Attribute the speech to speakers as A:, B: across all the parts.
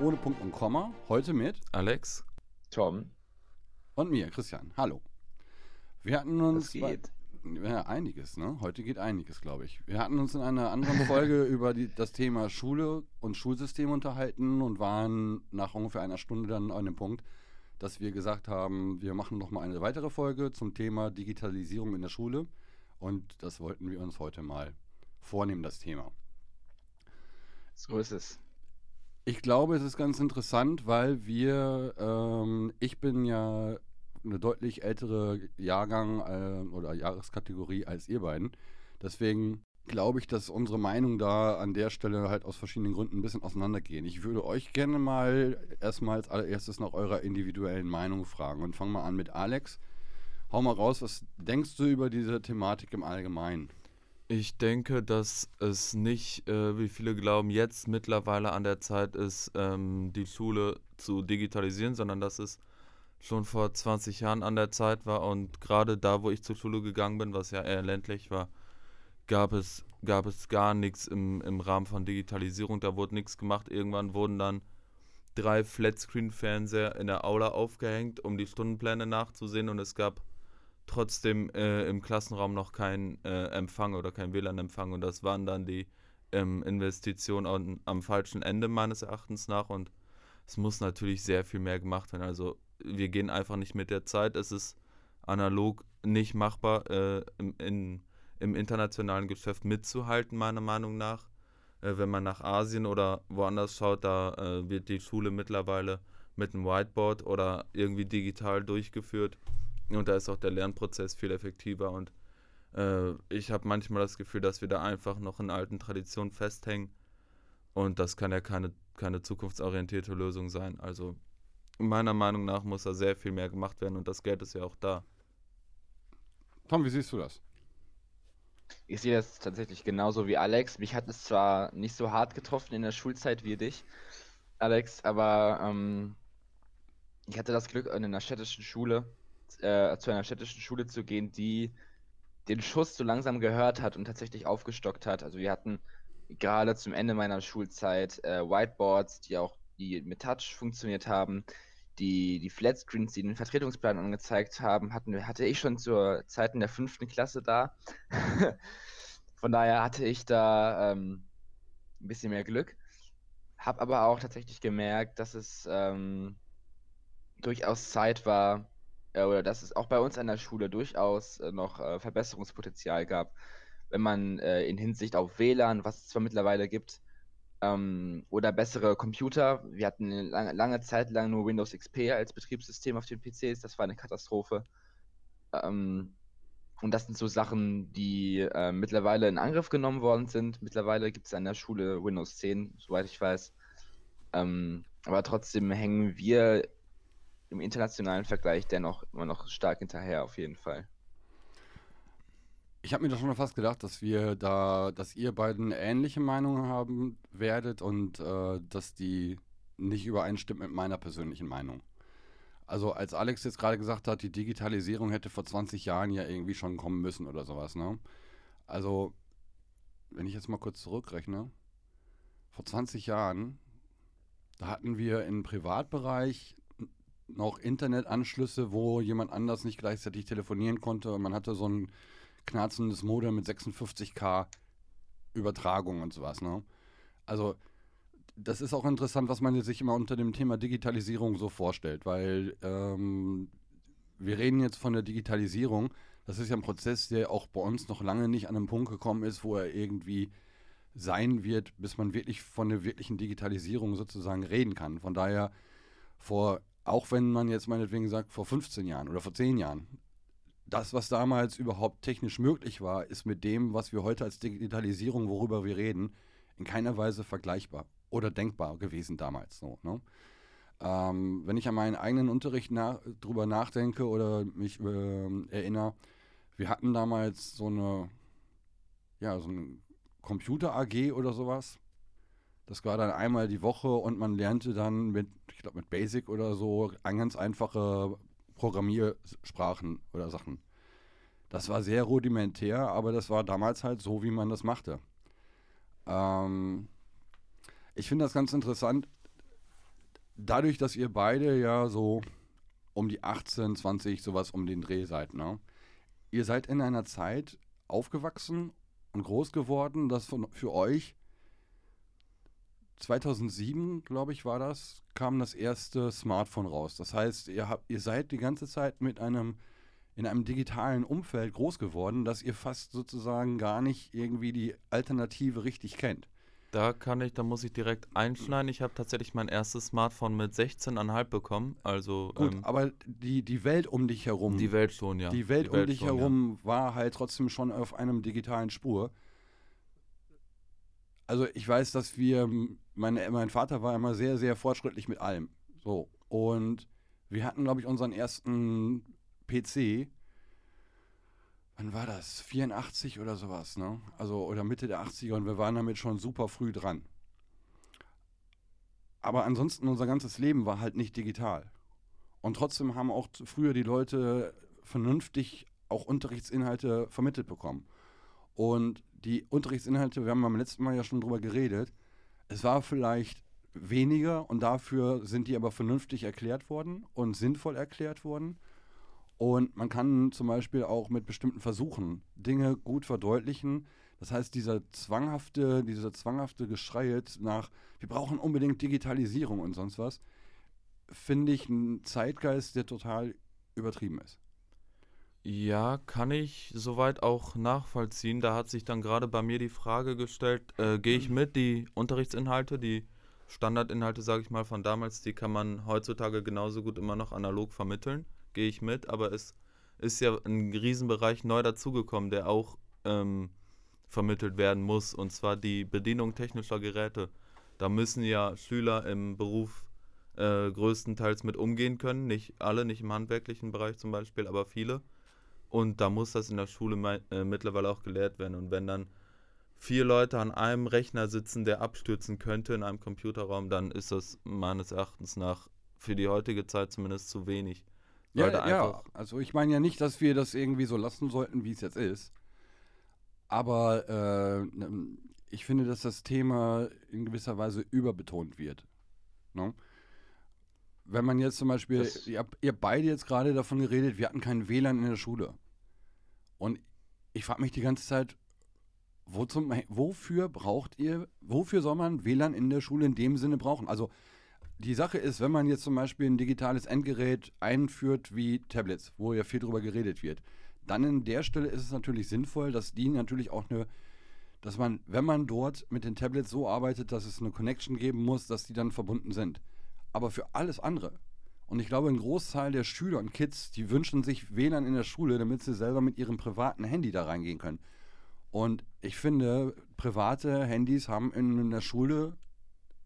A: ohne Punkt und Komma. Heute mit
B: Alex,
C: Tom.
A: und mir, Christian. Hallo. Wir hatten uns.
C: Was geht?
A: Ja, einiges, ne? Heute geht einiges, glaube ich. Wir hatten uns in einer anderen Folge über die, das Thema Schule und Schulsystem unterhalten und waren nach ungefähr einer Stunde dann an dem Punkt, dass wir gesagt haben, wir machen noch mal eine weitere Folge zum Thema Digitalisierung in der Schule. Und das wollten wir uns heute mal vornehmen, das Thema.
C: So ist es.
A: Ich glaube, es ist ganz interessant, weil wir, ähm, ich bin ja eine deutlich ältere Jahrgang äh, oder Jahreskategorie als ihr beiden. Deswegen glaube ich, dass unsere Meinungen da an der Stelle halt aus verschiedenen Gründen ein bisschen auseinandergehen. Ich würde euch gerne mal erstmal als allererstes nach eurer individuellen Meinung fragen und fangen mal an mit Alex. Hau mal raus, was denkst du über diese Thematik im Allgemeinen?
B: Ich denke, dass es nicht, äh, wie viele glauben, jetzt mittlerweile an der Zeit ist, ähm, die Schule zu digitalisieren, sondern dass es schon vor 20 Jahren an der Zeit war. Und gerade da, wo ich zur Schule gegangen bin, was ja eher ländlich war, gab es, gab es gar nichts im, im Rahmen von Digitalisierung, da wurde nichts gemacht. Irgendwann wurden dann drei Flatscreen-Fernseher in der Aula aufgehängt, um die Stundenpläne nachzusehen. Und es gab trotzdem äh, im Klassenraum noch kein äh, Empfang oder kein WLAN-Empfang und das waren dann die ähm, Investitionen am, am falschen Ende meines Erachtens nach und es muss natürlich sehr viel mehr gemacht werden. Also wir gehen einfach nicht mit der Zeit. Es ist analog nicht machbar, äh, im, in, im internationalen Geschäft mitzuhalten, meiner Meinung nach. Äh, wenn man nach Asien oder woanders schaut, da äh, wird die Schule mittlerweile mit einem Whiteboard oder irgendwie digital durchgeführt. Und da ist auch der Lernprozess viel effektiver. Und äh, ich habe manchmal das Gefühl, dass wir da einfach noch in alten Traditionen festhängen. Und das kann ja keine, keine zukunftsorientierte Lösung sein. Also meiner Meinung nach muss da sehr viel mehr gemacht werden und das Geld ist ja auch da.
A: Tom, wie siehst du das?
C: Ich sehe das tatsächlich genauso wie Alex. Mich hat es zwar nicht so hart getroffen in der Schulzeit wie dich, Alex, aber ähm, ich hatte das Glück, in einer städtischen Schule, äh, zu einer städtischen Schule zu gehen, die den Schuss so langsam gehört hat und tatsächlich aufgestockt hat. Also wir hatten gerade zum Ende meiner Schulzeit äh, Whiteboards, die auch die mit Touch funktioniert haben. Die, die Flatscreens, die den Vertretungsplan angezeigt haben, hatten, hatte ich schon zur Zeit in der fünften Klasse da. Von daher hatte ich da ähm, ein bisschen mehr Glück. Hab aber auch tatsächlich gemerkt, dass es ähm, durchaus Zeit war, äh, oder dass es auch bei uns an der Schule durchaus äh, noch äh, Verbesserungspotenzial gab, wenn man äh, in Hinsicht auf WLAN, was es zwar mittlerweile gibt, ähm, oder bessere Computer. Wir hatten lange, lange Zeit lang nur Windows XP als Betriebssystem auf den PCs, das war eine Katastrophe. Ähm, und das sind so Sachen, die äh, mittlerweile in Angriff genommen worden sind. Mittlerweile gibt es an der Schule Windows 10, soweit ich weiß. Ähm, aber trotzdem hängen wir im internationalen Vergleich dennoch immer noch stark hinterher, auf jeden Fall.
A: Ich habe mir doch schon fast gedacht, dass wir da, dass ihr beiden ähnliche Meinungen haben werdet und äh, dass die nicht übereinstimmt mit meiner persönlichen Meinung. Also als Alex jetzt gerade gesagt hat, die Digitalisierung hätte vor 20 Jahren ja irgendwie schon kommen müssen oder sowas, ne? Also, wenn ich jetzt mal kurz zurückrechne, vor 20 Jahren, da hatten wir im Privatbereich noch Internetanschlüsse, wo jemand anders nicht gleichzeitig telefonieren konnte. Und man hatte so ein knarzendes Modem mit 56k Übertragung und sowas. Ne? Also das ist auch interessant, was man sich immer unter dem Thema Digitalisierung so vorstellt, weil ähm, wir reden jetzt von der Digitalisierung. Das ist ja ein Prozess, der auch bei uns noch lange nicht an einen Punkt gekommen ist, wo er irgendwie sein wird, bis man wirklich von der wirklichen Digitalisierung sozusagen reden kann. Von daher, vor, auch wenn man jetzt meinetwegen sagt, vor 15 Jahren oder vor 10 Jahren, das, was damals überhaupt technisch möglich war, ist mit dem, was wir heute als Digitalisierung, worüber wir reden, in keiner Weise vergleichbar oder denkbar gewesen damals. So, ne? ähm, wenn ich an meinen eigenen Unterricht nach, drüber nachdenke oder mich äh, erinnere, wir hatten damals so eine, ja, so eine Computer-AG oder sowas. Das war dann einmal die Woche und man lernte dann mit, ich glaube, mit Basic oder so ganz einfache Programmiersprachen oder Sachen. Das war sehr rudimentär, aber das war damals halt so, wie man das machte. Ähm, ich finde das ganz interessant. dadurch, dass ihr beide ja so um die 18, 20, sowas um den Dreh seid, ne? Ihr seid in einer Zeit aufgewachsen und groß geworden, dass von, für euch 2007, glaube ich, war das, kam das erste Smartphone raus. Das heißt, ihr, habt, ihr seid die ganze Zeit mit einem in einem digitalen Umfeld groß geworden, dass ihr fast sozusagen gar nicht irgendwie die Alternative richtig kennt.
B: Da kann ich, da muss ich direkt einschneiden. Ich habe tatsächlich mein erstes Smartphone mit 16,5 bekommen. Also
A: Gut,
B: ähm,
A: aber die, die Welt um dich herum,
B: die Welt schon, ja.
A: die Welt
B: Die
A: um dich
B: schon, ja.
A: herum war halt trotzdem schon auf einem digitalen Spur. Also ich weiß, dass wir, meine, mein Vater war immer sehr, sehr fortschrittlich mit allem. So. Und wir hatten, glaube ich, unseren ersten PC. Wann war das? 84 oder sowas, ne? Also, oder Mitte der 80er und wir waren damit schon super früh dran. Aber ansonsten unser ganzes Leben war halt nicht digital. Und trotzdem haben auch früher die Leute vernünftig auch Unterrichtsinhalte vermittelt bekommen. Und die Unterrichtsinhalte, wir haben beim letzten Mal ja schon drüber geredet, es war vielleicht weniger und dafür sind die aber vernünftig erklärt worden und sinnvoll erklärt worden. Und man kann zum Beispiel auch mit bestimmten Versuchen Dinge gut verdeutlichen. Das heißt, dieser zwanghafte, dieser zwanghafte Geschrei nach, wir brauchen unbedingt Digitalisierung und sonst was, finde ich einen Zeitgeist, der total übertrieben ist.
B: Ja, kann ich soweit auch nachvollziehen. Da hat sich dann gerade bei mir die Frage gestellt, äh, gehe ich mit, die Unterrichtsinhalte, die Standardinhalte, sage ich mal, von damals, die kann man heutzutage genauso gut immer noch analog vermitteln. Gehe ich mit, aber es ist ja ein Riesenbereich neu dazugekommen, der auch ähm, vermittelt werden muss, und zwar die Bedienung technischer Geräte. Da müssen ja Schüler im Beruf äh, größtenteils mit umgehen können. Nicht alle, nicht im handwerklichen Bereich zum Beispiel, aber viele. Und da muss das in der Schule äh, mittlerweile auch gelehrt werden. Und wenn dann vier Leute an einem Rechner sitzen, der abstürzen könnte in einem Computerraum, dann ist das meines Erachtens nach für die heutige Zeit zumindest zu wenig.
A: Ja, ja,
B: einfach-
A: also ich meine ja nicht, dass wir das irgendwie so lassen sollten, wie es jetzt ist. Aber äh, ich finde, dass das Thema in gewisser Weise überbetont wird. Ne? Wenn man jetzt zum Beispiel,
C: Das-
A: ihr, habt- ihr beide jetzt gerade davon geredet, wir hatten kein WLAN in der Schule. Und ich frage mich die ganze Zeit, wo zum, wofür braucht ihr, wofür soll man WLAN in der Schule in dem Sinne brauchen? Also die Sache ist, wenn man jetzt zum Beispiel ein digitales Endgerät einführt wie Tablets, wo ja viel drüber geredet wird, dann in der Stelle ist es natürlich sinnvoll, dass die natürlich auch eine, dass man, wenn man dort mit den Tablets so arbeitet, dass es eine Connection geben muss, dass die dann verbunden sind. Aber für alles andere. Und ich glaube, ein Großteil der Schüler und Kids, die wünschen sich WLAN in der Schule, damit sie selber mit ihrem privaten Handy da reingehen können. Und ich finde, private Handys haben in der Schule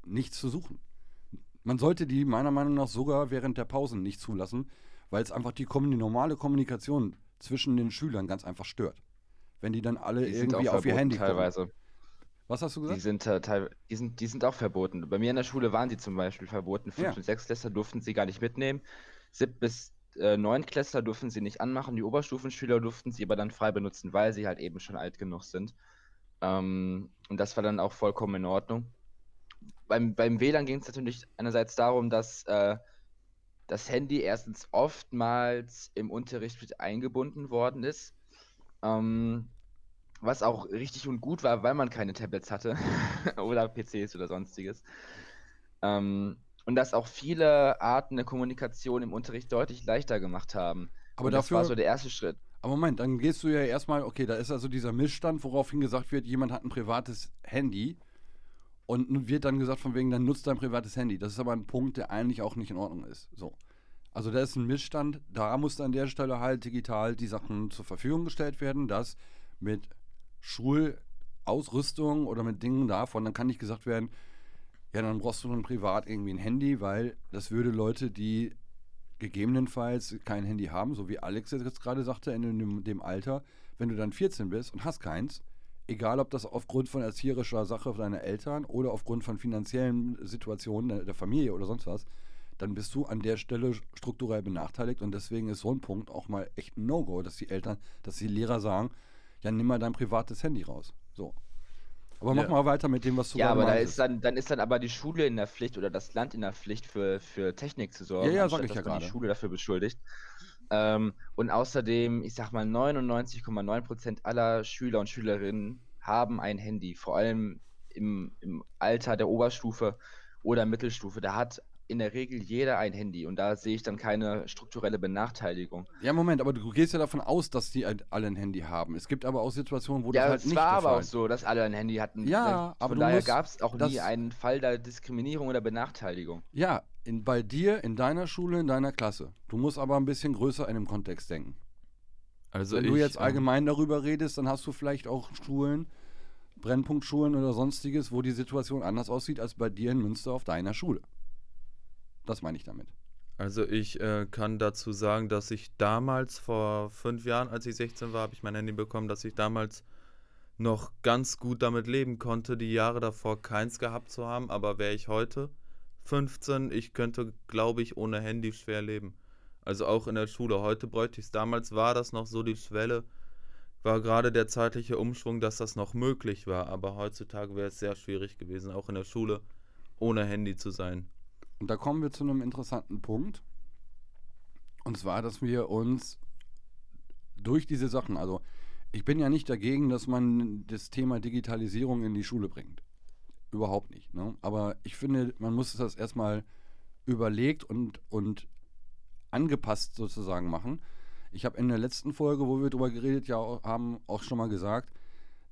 A: nichts zu suchen. Man sollte die meiner Meinung nach sogar während der Pausen nicht zulassen, weil es einfach die, die normale Kommunikation zwischen den Schülern ganz einfach stört. Wenn die dann alle
C: Die
A: irgendwie auf ihr Handy
C: teilweise.
A: Was hast du
C: Die
A: gesagt?
C: sind, äh, die, sind, die sind auch verboten. Bei mir in der Schule waren die zum Beispiel verboten. Fünf-
A: Ja.
C: und Sechstklässler durften sie gar nicht mitnehmen. Sieb- bis äh, Neunklässler durften sie nicht anmachen. Die Oberstufenschüler durften sie aber dann frei benutzen, weil sie halt eben schon alt genug sind. Ähm, und das war dann auch vollkommen in Ordnung. Beim, beim WLAN ging es natürlich einerseits darum, dass äh, das Handy erstens oftmals im Unterricht mit eingebunden worden ist. Ähm, was auch richtig und gut war, weil man keine Tablets hatte oder PCs oder sonstiges. Ähm, und dass auch viele Arten der Kommunikation im Unterricht deutlich leichter gemacht haben.
A: Aber
C: und das war
A: dafür,
C: so der erste Schritt.
A: aber Moment, dann gehst du ja erstmal, okay, da ist also dieser Missstand, woraufhin gesagt wird, jemand hat ein privates Handy und wird dann gesagt, von wegen, dann nutzt dein privates Handy. Das ist aber ein Punkt, der eigentlich auch nicht in Ordnung ist. So. Also da ist ein Missstand, da muss an der Stelle halt digital die Sachen zur Verfügung gestellt werden, dass mit Schulausrüstung oder mit Dingen davon, dann kann nicht gesagt werden, ja, dann brauchst du dann privat irgendwie ein Handy, weil das würde Leute, die gegebenenfalls kein Handy haben, so wie Alex jetzt gerade sagte, in dem, dem Alter, wenn du dann 14 bist und hast keins, egal ob das aufgrund von erzieherischer Sache deiner Eltern oder aufgrund von finanziellen Situationen der, der Familie oder sonst was, dann bist du an der Stelle strukturell benachteiligt und deswegen ist so ein Punkt auch mal echt ein No-Go, dass die Eltern, dass die Lehrer sagen, ja, nimm mal dein privates Handy raus. So. Aber mach
B: Ja.
A: mal weiter mit dem, was du
C: Ja,
A: gerade
C: aber da ist dann, dann ist dann aber die Schule in der Pflicht oder das Land in der Pflicht für, für Technik zu sorgen,
A: Ja, ja, sag ich ja
C: man die
A: gerade.
C: Schule dafür beschuldigt. Ähm, und außerdem, ich sag mal, 99,9% aller Schüler und Schülerinnen haben ein Handy, vor allem im, im Alter der Oberstufe oder Mittelstufe. Da hat in der Regel jeder ein Handy und da sehe ich dann keine strukturelle Benachteiligung.
A: Ja, Moment, aber du gehst ja davon aus, dass die ein- alle ein Handy haben. Es gibt aber auch Situationen, wo
C: Ja,
A: das halt
C: es
A: nicht
C: war
A: der
C: aber
A: Fall
C: auch so, dass alle ein Handy hatten.
A: Ja,
C: Da-
A: aber
C: Von
A: du
C: daher gab es auch nie einen Fall der Diskriminierung oder Benachteiligung.
A: Ja, in, bei dir, in deiner Schule, in deiner Klasse. Du musst aber ein bisschen größer in dem Kontext denken.
B: Also
A: Wenn
B: ich,
A: du jetzt
B: ähm,
A: allgemein darüber redest, dann hast du vielleicht auch Schulen, Brennpunktschulen oder sonstiges, wo die Situation anders aussieht als bei dir in Münster auf deiner Schule. Das meine ich damit.
B: Also ich äh, kann dazu sagen, dass ich damals vor fünf Jahren, als ich 16 war, habe ich mein Handy bekommen, dass ich damals noch ganz gut damit leben konnte, die Jahre davor keins gehabt zu haben. Aber wäre ich heute 15, ich könnte, glaube ich, ohne Handy schwer leben. Also auch in der Schule. Heute bräuchte ich es. Damals war das noch so die Schwelle, war gerade der zeitliche Umschwung, dass das noch möglich war. Aber heutzutage wäre es sehr schwierig gewesen, auch in der Schule ohne Handy zu sein.
A: Und da kommen wir zu einem interessanten Punkt. Und zwar, dass wir uns durch diese Sachen, also ich bin ja nicht dagegen, dass man das Thema Digitalisierung in die Schule bringt. Überhaupt nicht. Ne? Aber ich finde, man muss das erstmal überlegt und, und angepasst sozusagen machen. Ich habe in der letzten Folge, wo wir darüber geredet ja, haben, auch schon mal gesagt,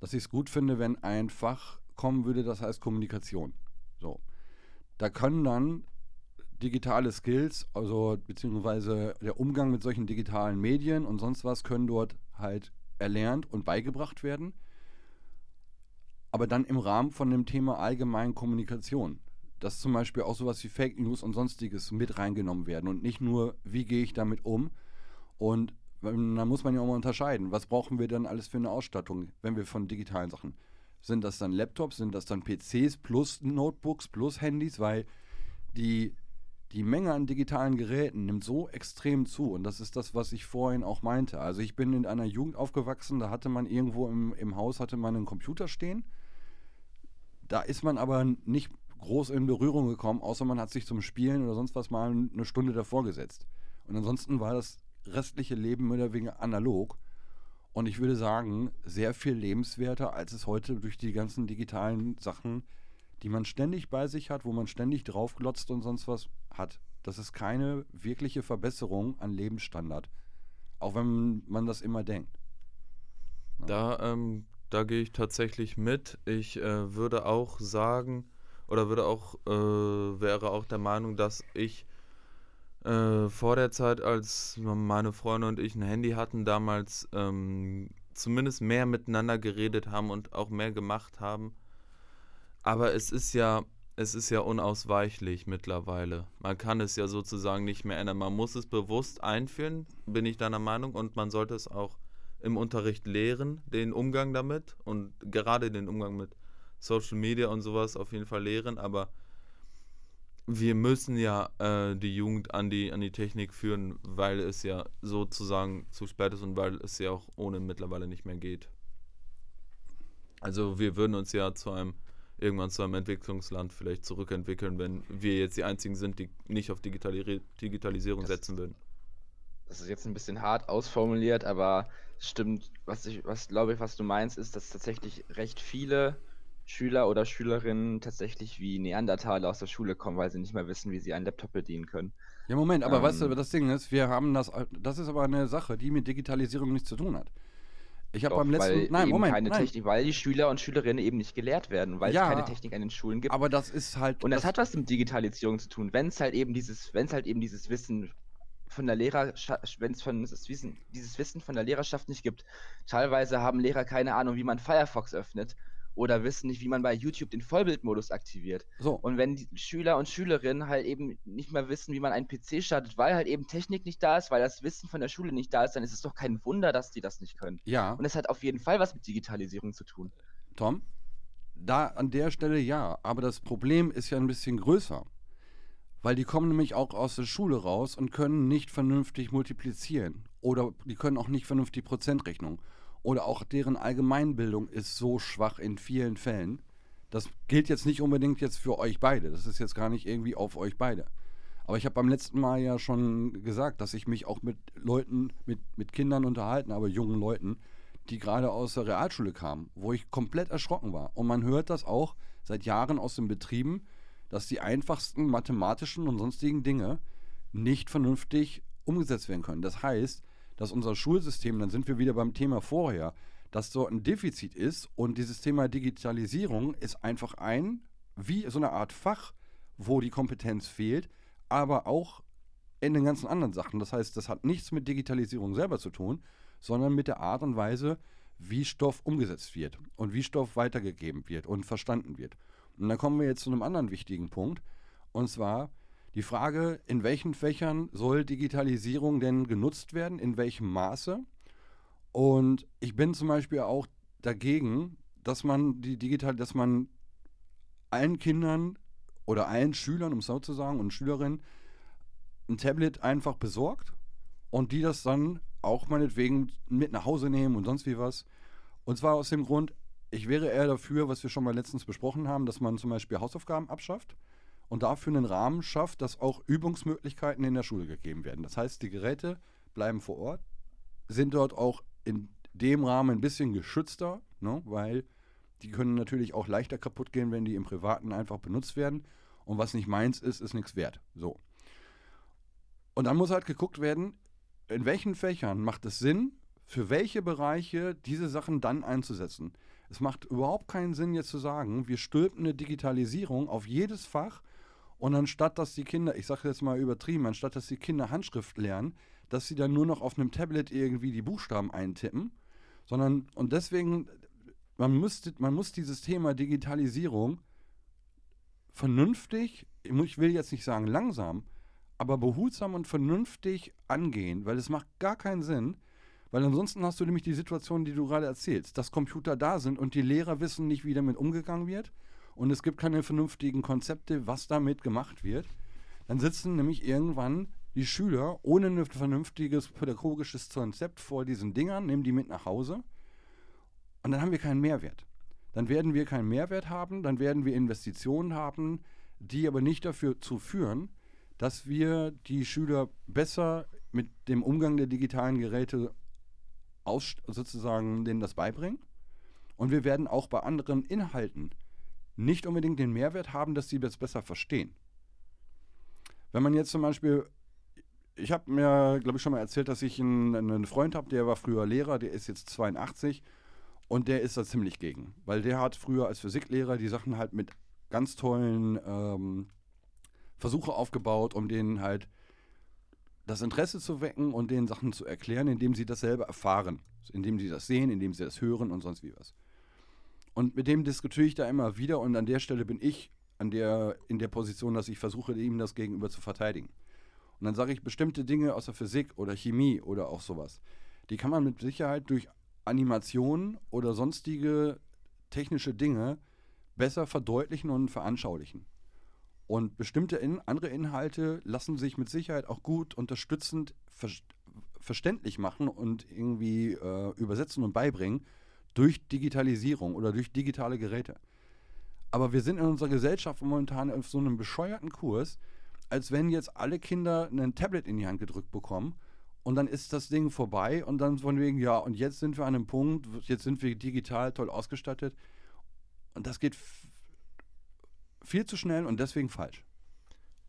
A: dass ich es gut finde, wenn ein Fach kommen würde, das heißt Kommunikation. So. Da können dann digitale Skills, also beziehungsweise der Umgang mit solchen digitalen Medien und sonst was, können dort halt erlernt und beigebracht werden. Aber dann im Rahmen von dem Thema allgemeinen Kommunikation. Dass zum Beispiel auch sowas wie Fake News und sonstiges mit reingenommen werden und nicht nur, wie gehe ich damit um. Und da muss man ja auch mal unterscheiden, was brauchen wir denn alles für eine Ausstattung, wenn wir von digitalen Sachen. Sind das dann Laptops, sind das dann PCs plus Notebooks plus Handys, weil die, die Menge an digitalen Geräten nimmt so extrem zu. Und das ist das, was ich vorhin auch meinte. Also ich bin in einer Jugend aufgewachsen, da hatte man irgendwo im, im Haus hatte man einen Computer stehen. Da ist man aber nicht groß in Berührung gekommen, außer man hat sich zum Spielen oder sonst was mal eine Stunde davor gesetzt. Und ansonsten war das restliche Leben mehr oder weniger analog. Und ich würde sagen, sehr viel lebenswerter, als es heute durch die ganzen digitalen Sachen, die man ständig bei sich hat, wo man ständig draufglotzt und sonst was hat. Das ist keine wirkliche Verbesserung an Lebensstandard. Auch wenn man das immer denkt.
B: Da, ähm, da gehe ich tatsächlich mit. Ich äh, würde auch sagen, oder würde auch, äh, wäre auch der Meinung, dass ich äh, vor der Zeit, als meine Freunde und ich ein Handy hatten, damals ähm, zumindest mehr miteinander geredet haben und auch mehr gemacht haben. Aber es ist ja, es ist ja unausweichlich mittlerweile. Man kann es ja sozusagen nicht mehr ändern. Man muss es bewusst einführen, bin ich deiner Meinung, und man sollte es auch im Unterricht lehren, den Umgang damit und gerade den Umgang mit Social Media und sowas auf jeden Fall lehren, aber wir müssen ja äh, die Jugend an die, an die Technik führen, weil es ja sozusagen zu spät ist und weil es ja auch ohne mittlerweile nicht mehr geht. Also wir würden uns ja zu einem irgendwann zu einem Entwicklungsland vielleicht zurückentwickeln, wenn wir jetzt die einzigen sind, die nicht auf Digitali Digitalisierung
C: Das-
B: setzen würden.
C: Das ist jetzt ein bisschen hart ausformuliert, aber es stimmt, was ich, was glaube ich, was du meinst, ist, dass tatsächlich recht viele Schüler oder Schülerinnen tatsächlich wie Neandertaler aus der Schule kommen, weil sie nicht mehr wissen, wie sie einen Laptop bedienen können.
A: Ja, Moment, aber weißt du,
C: Ähm.
A: das Ding ist, wir haben das, das ist aber eine Sache, die mit Digitalisierung nichts zu tun hat. Ich habe beim letzten,
C: weil
A: nein,
C: eben
A: Moment,
C: keine
A: nein,
C: Technik, weil die Schüler und Schülerinnen eben nicht gelehrt werden, weil
A: Ja,
C: es keine Technik an den Schulen gibt.
A: aber das ist halt,
C: Und das, hat was mit Digitalisierung zu tun. Wenn es halt eben dieses, wenn es halt eben dieses Wissen von der Lehrer, wenn es von das Wissen, dieses Wissen von der Lehrerschaft nicht gibt. Teilweise haben Lehrer keine Ahnung, wie man Firefox öffnet oder wissen nicht, wie man bei YouTube den Vollbildmodus aktiviert.
A: so,
C: Und wenn die Schüler und Schülerinnen halt eben nicht mehr wissen, wie man einen PC startet, weil halt eben Technik nicht da ist, weil das Wissen von der Schule nicht da ist, dann ist es doch kein Wunder, dass die das nicht können.
A: ja,
C: Und es hat auf jeden Fall was mit Digitalisierung zu tun.
A: Tom, da an der Stelle ja, aber das Problem ist ja ein bisschen größer. Weil die kommen nämlich auch aus der Schule raus und können nicht vernünftig multiplizieren. Oder die können auch nicht vernünftig Prozentrechnung. Oder auch deren Allgemeinbildung ist so schwach in vielen Fällen. Das gilt jetzt nicht unbedingt jetzt für euch beide. Das ist jetzt gar nicht irgendwie auf euch beide. Aber ich habe beim letzten Mal ja schon gesagt, dass ich mich auch mit Leuten, mit, mit Kindern unterhalten habe, jungen Leuten, die gerade aus der Realschule kamen, wo ich komplett erschrocken war. Und man hört das auch seit Jahren aus den Betrieben, dass die einfachsten mathematischen und sonstigen Dinge nicht vernünftig umgesetzt werden können. Das heißt, dass unser Schulsystem, dann sind wir wieder beim Thema vorher, dass dort ein Defizit ist und dieses Thema Digitalisierung ist einfach ein, wie so eine Art Fach, wo die Kompetenz fehlt, aber auch in den ganzen anderen Sachen. Das heißt, das hat nichts mit Digitalisierung selber zu tun, sondern mit der Art und Weise, wie Stoff umgesetzt wird und wie Stoff weitergegeben wird und verstanden wird. Und dann kommen wir jetzt zu einem anderen wichtigen Punkt, und zwar die Frage, in welchen Fächern soll Digitalisierung denn genutzt werden, in welchem Maße? Und ich bin zum Beispiel auch dagegen, dass man die digital, dass man allen Kindern oder allen Schülern, um es so zu sagen, und Schülerinnen ein Tablet einfach besorgt und die das dann auch meinetwegen mit nach Hause nehmen und sonst wie was. Und zwar aus dem Grund, ich wäre eher dafür, was wir schon mal letztens besprochen haben, dass man zum Beispiel Hausaufgaben abschafft und dafür einen Rahmen schafft, dass auch Übungsmöglichkeiten in der Schule gegeben werden. Das heißt, die Geräte bleiben vor Ort, sind dort auch in dem Rahmen ein bisschen geschützter, ne, weil die können natürlich auch leichter kaputt gehen, wenn die im Privaten einfach benutzt werden. Und was nicht meins ist, ist nichts wert. So. Und dann muss halt geguckt werden, in welchen Fächern macht es Sinn, für welche Bereiche diese Sachen dann einzusetzen. Es macht überhaupt keinen Sinn, jetzt zu sagen, wir stülpen eine Digitalisierung auf jedes Fach und anstatt, dass die Kinder, ich sage jetzt mal übertrieben, anstatt, dass die Kinder Handschrift lernen, dass sie dann nur noch auf einem Tablet irgendwie die Buchstaben eintippen, sondern, und deswegen, man, müsste, man muss dieses Thema Digitalisierung vernünftig, ich will jetzt nicht sagen langsam, aber behutsam und vernünftig angehen, weil es macht gar keinen Sinn, weil ansonsten hast du nämlich die Situation, die du gerade erzählst, dass Computer da sind und die Lehrer wissen nicht, wie damit umgegangen wird und es gibt keine vernünftigen Konzepte, was damit gemacht wird. Dann sitzen nämlich irgendwann die Schüler ohne ein vernünftiges pädagogisches Konzept vor diesen Dingern, nehmen die mit nach Hause und dann haben wir keinen Mehrwert. Dann werden wir keinen Mehrwert haben, dann werden wir Investitionen haben, die aber nicht dafür zu führen, dass wir die Schüler besser mit dem Umgang der digitalen Geräte sozusagen denen das beibringen. Und wir werden auch bei anderen Inhalten nicht unbedingt den Mehrwert haben, dass sie das besser verstehen. Wenn man jetzt zum Beispiel, ich habe mir, glaube ich, schon mal erzählt, dass ich einen, einen Freund habe, der war früher Lehrer, der ist jetzt 82 und der ist da ziemlich gegen, weil der hat früher als Physiklehrer die Sachen halt mit ganz tollen ähm, Versuche aufgebaut, um denen halt das Interesse zu wecken und denen Sachen zu erklären, indem sie das selber erfahren, indem sie das sehen, indem sie das hören und sonst wie was. Und mit dem diskutiere ich da immer wieder und an der Stelle bin ich an der, in der Position, dass ich versuche, ihm das gegenüber zu verteidigen. Und dann sage ich, bestimmte Dinge aus der Physik oder Chemie oder auch sowas, die kann man mit Sicherheit durch Animationen oder sonstige technische Dinge besser verdeutlichen und veranschaulichen. Und bestimmte in, andere Inhalte lassen sich mit Sicherheit auch gut unterstützend ver verständlich machen und irgendwie äh, übersetzen und beibringen durch Digitalisierung oder durch digitale Geräte. Aber wir sind in unserer Gesellschaft momentan auf so einem bescheuerten Kurs, als wenn jetzt alle Kinder ein Tablet in die Hand gedrückt bekommen und dann ist das Ding vorbei und dann von wegen, ja, und jetzt sind wir an einem Punkt, jetzt sind wir digital toll ausgestattet. Und das geht viel zu schnell und deswegen falsch.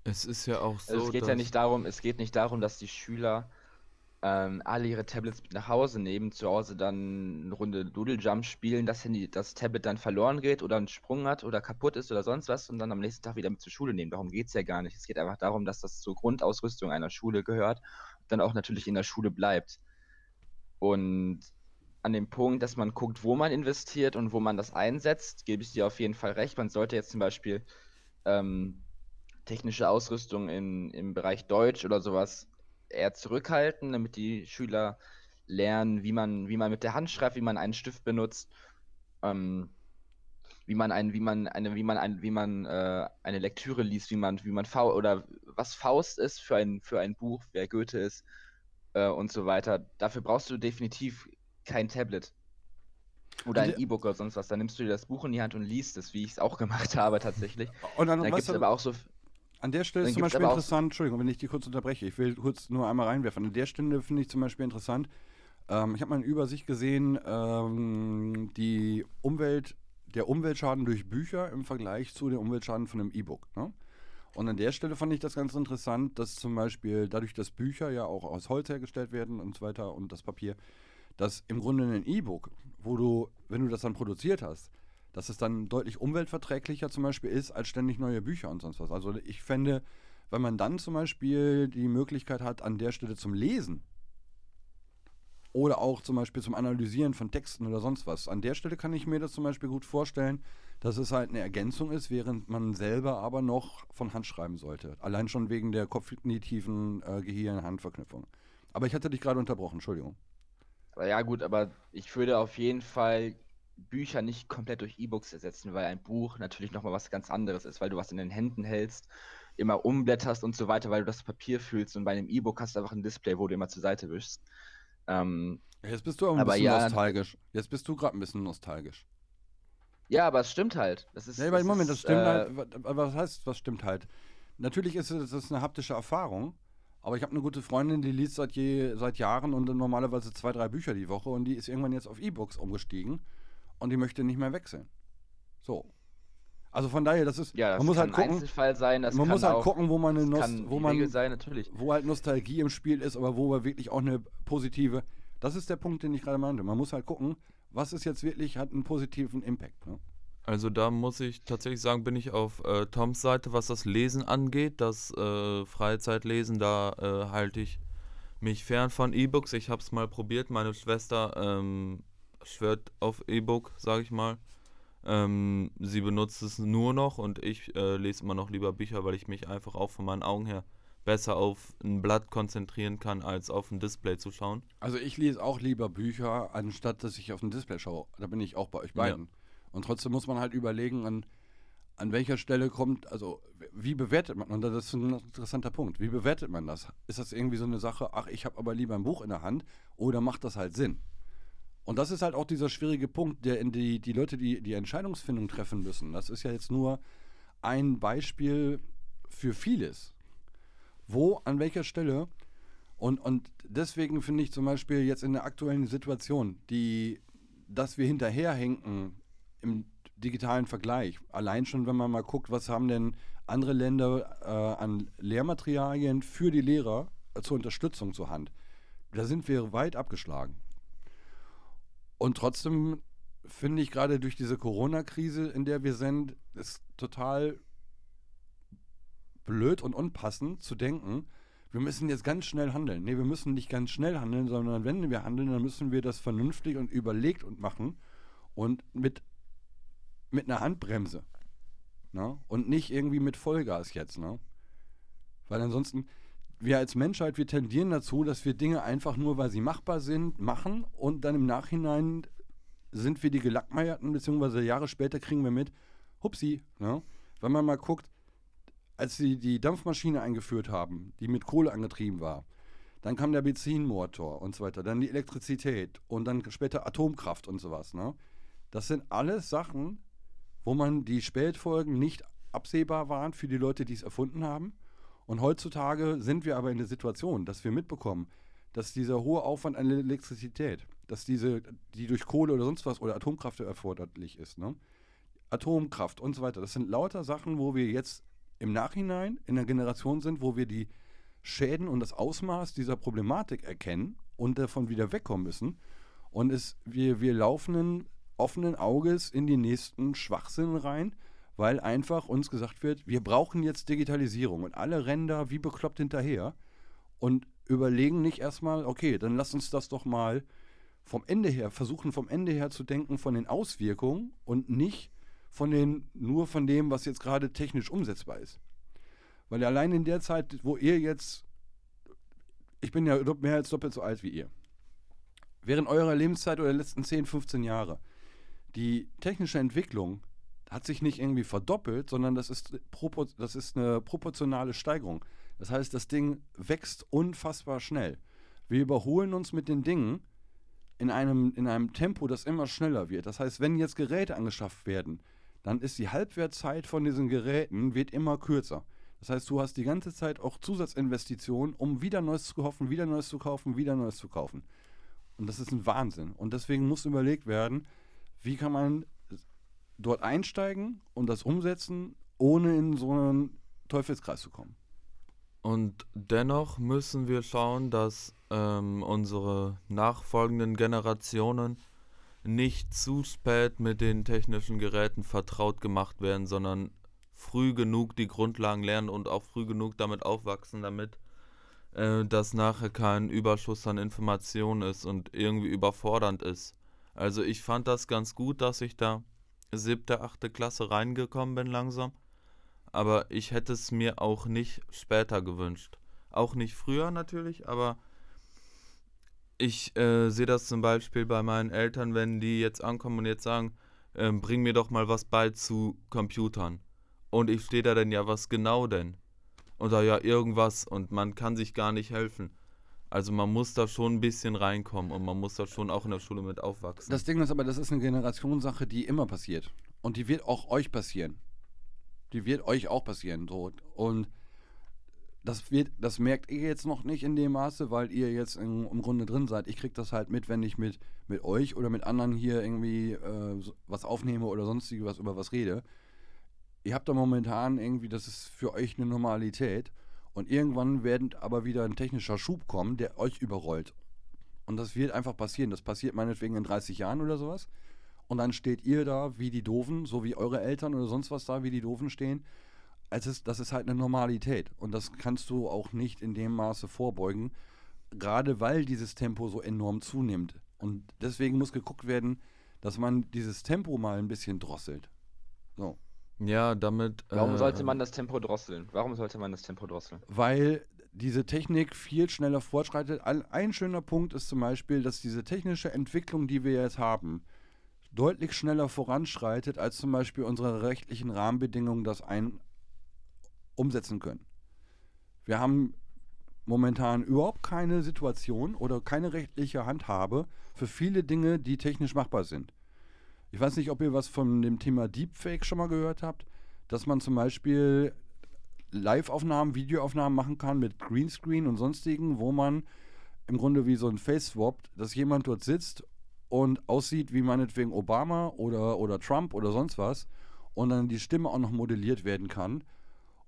B: Es ist ja auch so.
C: Also es geht ja nicht darum, es geht nicht darum, dass die Schüler ähm, alle ihre Tablets mit nach Hause nehmen, zu Hause dann eine Runde Doodle Jump spielen, dass das Tablet dann verloren geht oder einen Sprung hat oder kaputt ist oder sonst was und dann am nächsten Tag wieder mit zur Schule nehmen. Darum geht es ja gar nicht. Es geht einfach darum, dass das zur Grundausrüstung einer Schule gehört und dann auch natürlich in der Schule bleibt. Und an dem Punkt, dass man guckt, wo man investiert und wo man das einsetzt, gebe ich dir auf jeden Fall recht. Man sollte jetzt zum Beispiel ähm, technische Ausrüstung in, im Bereich Deutsch oder sowas eher zurückhalten, damit die Schüler lernen, wie man, wie man mit der Hand schreibt, wie man einen Stift benutzt, ähm, wie man ein, wie man eine, wie man ein, wie man äh, eine Lektüre liest, wie man, wie man Faust oder was Faust ist für ein, für ein Buch, wer Goethe ist äh, und so weiter. Dafür brauchst du definitiv kein Tablet. Oder ein E-Book oder sonst was. Dann nimmst du dir das Buch in die Hand und liest es, wie ich es auch gemacht habe tatsächlich.
A: Und dann,
C: Dann gibt es aber auch so.
A: An der Stelle ist zum Beispiel interessant, Entschuldigung, wenn ich die kurz unterbreche, ich will kurz nur einmal reinwerfen. An der Stelle finde ich zum Beispiel interessant, ähm, ich habe mal eine Übersicht gesehen, ähm, die Umwelt, der Umweltschaden durch Bücher im Vergleich zu dem Umweltschaden von einem E-Book. Ne? Und an der Stelle fand ich das ganz interessant, dass zum Beispiel dadurch, dass Bücher ja auch aus Holz hergestellt werden und so weiter und das Papier, dass im Grunde ein E-Book, wo du, wenn du das dann produziert hast, dass es dann deutlich umweltverträglicher zum Beispiel ist, als ständig neue Bücher und sonst was. Also ich fände, wenn man dann zum Beispiel die Möglichkeit hat, an der Stelle zum Lesen oder auch zum Beispiel zum Analysieren von Texten oder sonst was, an der Stelle kann ich mir das zum Beispiel gut vorstellen, dass es halt eine Ergänzung ist, während man selber aber noch von Hand schreiben sollte. Allein schon wegen der kognitiven äh, Gehirn-Hand-Verknüpfung. Aber ich hatte dich gerade unterbrochen, Entschuldigung.
C: Ja, gut, aber ich würde auf jeden Fall Bücher nicht komplett durch E-Books ersetzen, weil ein Buch natürlich nochmal was ganz anderes ist, weil du was in den Händen hältst, immer umblätterst und so weiter, weil du das Papier fühlst und bei einem E-Book hast du einfach ein Display, wo du immer zur Seite wischst. Ähm,
A: Jetzt bist du aber ein
C: Aber
A: bisschen
C: ja,
A: nostalgisch. Jetzt bist du gerade ein bisschen nostalgisch.
C: ja, aber es stimmt halt. Das ist,
A: aber
C: das
A: Moment, das stimmt
C: äh,
A: halt. Aber was heißt, was stimmt halt? Natürlich ist es eine haptische Erfahrung, aber ich habe eine gute Freundin, die liest seit, je, seit Jahren und normalerweise zwei, drei Bücher die Woche und die ist irgendwann jetzt auf E-Books umgestiegen und die möchte nicht mehr wechseln. So. Also von daher, das ist,
C: Ja, das
A: man muss
C: kann
A: halt
C: ein
A: gucken,
C: Einzelfall sein, das
A: man
C: kann
A: muss halt
C: auch,
A: gucken, wo man eine Nost wo man
C: sein, natürlich.
A: wo halt Nostalgie im Spiel ist, aber wo wir wirklich auch eine positive. Das ist der Punkt, den ich gerade meinte. Man muss halt gucken, was ist jetzt wirklich, hat einen positiven Impact. Ne?
B: Also da muss ich tatsächlich sagen, bin ich auf äh, Toms Seite, was das Lesen angeht. Das äh, Freizeitlesen, da äh, halte ich mich fern von E-Books. Ich habe es mal probiert. Meine Schwester ähm, schwört auf E-Book, sage ich mal. Ähm, sie benutzt es nur noch und ich äh, lese immer noch lieber Bücher, weil ich mich einfach auch von meinen Augen her besser auf ein Blatt konzentrieren kann, als auf ein Display zu schauen.
A: Also ich lese auch lieber Bücher, anstatt dass ich auf ein Display schaue. Da bin ich auch bei euch beiden. Und trotzdem muss man halt überlegen, an, an welcher Stelle kommt, also wie bewertet man, und das ist ein interessanter Punkt, wie bewertet man das? Ist das irgendwie so eine Sache, ach, ich habe aber lieber ein Buch in der Hand, oder macht das halt Sinn? Und das ist halt auch dieser schwierige Punkt, der in die, die Leute, die die Entscheidungsfindung treffen müssen. Das ist ja jetzt nur ein Beispiel für vieles. Wo, an welcher Stelle und, und deswegen finde ich zum Beispiel jetzt in der aktuellen Situation, die, dass wir hinterherhinken im digitalen Vergleich, allein schon, wenn man mal guckt, was haben denn andere Länder äh, an Lehrmaterialien für die Lehrer zur Unterstützung zur Hand. Da sind wir weit abgeschlagen. Und trotzdem finde ich gerade durch diese Corona-Krise, in der wir sind, ist total blöd und unpassend zu denken, wir müssen jetzt ganz schnell handeln. Nee, wir müssen nicht ganz schnell handeln, sondern wenn wir handeln, dann müssen wir das vernünftig und überlegt und machen und mit, mit einer Handbremse. Ne? Und nicht irgendwie mit Vollgas jetzt. Ne? Weil ansonsten, wir als Menschheit, wir tendieren dazu, dass wir Dinge einfach nur, weil sie machbar sind, machen und dann im Nachhinein sind wir die Gelackmeierten, beziehungsweise Jahre später kriegen wir mit, hupsi, ne? wenn man mal guckt, als sie die Dampfmaschine eingeführt haben, die mit Kohle angetrieben war, dann kam der Benzinmotor und so weiter, dann die Elektrizität und dann später Atomkraft und sowas. Ne? Das sind alles Sachen, wo man die Spätfolgen nicht absehbar waren für die Leute, die es erfunden haben. Und heutzutage sind wir aber in der Situation, dass wir mitbekommen, dass dieser hohe Aufwand an Elektrizität, dass diese, die durch Kohle oder sonst was oder Atomkraft erforderlich ist, ne? Atomkraft und so weiter, das sind lauter Sachen, wo wir jetzt im Nachhinein in der Generation sind, wo wir die Schäden und das Ausmaß dieser Problematik erkennen und davon wieder wegkommen müssen. Und es, wir, wir laufen offenen Auges in die nächsten Schwachsinn rein, weil einfach uns gesagt wird, wir brauchen jetzt Digitalisierung und alle rennen da wie bekloppt hinterher und überlegen nicht erstmal, okay, dann lass uns das doch mal vom Ende her, versuchen vom Ende her zu denken von den Auswirkungen und nicht von den, nur von dem, was jetzt gerade technisch umsetzbar ist. Weil allein in der Zeit, wo ihr jetzt, ich bin ja mehr als doppelt so alt wie ihr, während eurer Lebenszeit oder der letzten 10, 15 Jahre, die technische Entwicklung hat sich nicht irgendwie verdoppelt, sondern das ist, das ist eine proportionale Steigerung. Das heißt, das Ding wächst unfassbar schnell. Wir überholen uns mit den Dingen in einem, in einem Tempo, das immer schneller wird. Das heißt, wenn jetzt Geräte angeschafft werden, dann ist die Halbwertzeit von diesen Geräten wird immer kürzer. Das heißt, du hast die ganze Zeit auch Zusatzinvestitionen, um wieder Neues zu kaufen, wieder Neues zu kaufen, wieder Neues zu kaufen. Und das ist ein Wahnsinn. Und deswegen muss überlegt werden, wie kann man dort einsteigen und das umsetzen, ohne in so einen Teufelskreis zu kommen.
B: Und dennoch müssen wir schauen, dass ähm, unsere nachfolgenden Generationen nicht zu spät mit den technischen Geräten vertraut gemacht werden, sondern früh genug die Grundlagen lernen und auch früh genug damit aufwachsen, damit äh, das nachher kein Überschuss an Informationen ist und irgendwie überfordernd ist. Also ich fand das ganz gut, dass ich da siebte, achte Klasse reingekommen bin langsam aber ich hätte es mir auch nicht später gewünscht. Auch nicht früher natürlich, aber ich äh, sehe das zum Beispiel bei meinen Eltern, wenn die jetzt ankommen und jetzt sagen, äh, bring mir doch mal was bei zu Computern. Und ich stehe da dann, ja, was genau denn? Oder ja, irgendwas und man kann sich gar nicht helfen. Also man muss da schon ein bisschen reinkommen und man muss da schon auch in der Schule mit aufwachsen.
A: Das Ding ist aber, das ist eine Generationssache, die immer passiert. Und die wird auch euch passieren die wird euch auch passieren. So. Und das wird, das merkt ihr jetzt noch nicht in dem Maße, weil ihr jetzt in, im Grunde drin seid. Ich kriege das halt mit, wenn ich mit, mit euch oder mit anderen hier irgendwie äh, was aufnehme oder sonstige was über was rede. Ihr habt da momentan irgendwie, das ist für euch eine Normalität. Und irgendwann wird aber wieder ein technischer Schub kommen, der euch überrollt. Und das wird einfach passieren. Das passiert meinetwegen in 30 Jahren oder sowas. Und dann steht ihr da wie die Doofen, so wie eure Eltern oder sonst was da wie die Doofen stehen. Es ist, das ist halt eine Normalität. Und das kannst du auch nicht in dem Maße vorbeugen, gerade weil dieses Tempo so enorm zunimmt. Und deswegen muss geguckt werden, dass man dieses Tempo mal ein bisschen drosselt. So.
B: Ja, damit.
C: Warum äh, sollte man das Tempo drosseln? Warum sollte man das Tempo drosseln?
A: Weil diese Technik viel schneller fortschreitet. Ein schöner Punkt ist zum Beispiel, dass diese technische Entwicklung, die wir jetzt haben, deutlich schneller voranschreitet, als zum Beispiel unsere rechtlichen Rahmenbedingungen das ein umsetzen können. Wir haben momentan überhaupt keine Situation oder keine rechtliche Handhabe für viele Dinge, die technisch machbar sind. Ich weiß nicht, ob ihr was von dem Thema Deepfake schon mal gehört habt, dass man zum Beispiel Live-Aufnahmen, Videoaufnahmen machen kann mit Greenscreen und sonstigen, wo man im Grunde wie so ein Face-Swap, dass jemand dort sitzt und aussieht wie meinetwegen Obama oder, oder Trump oder sonst was und dann die Stimme auch noch modelliert werden kann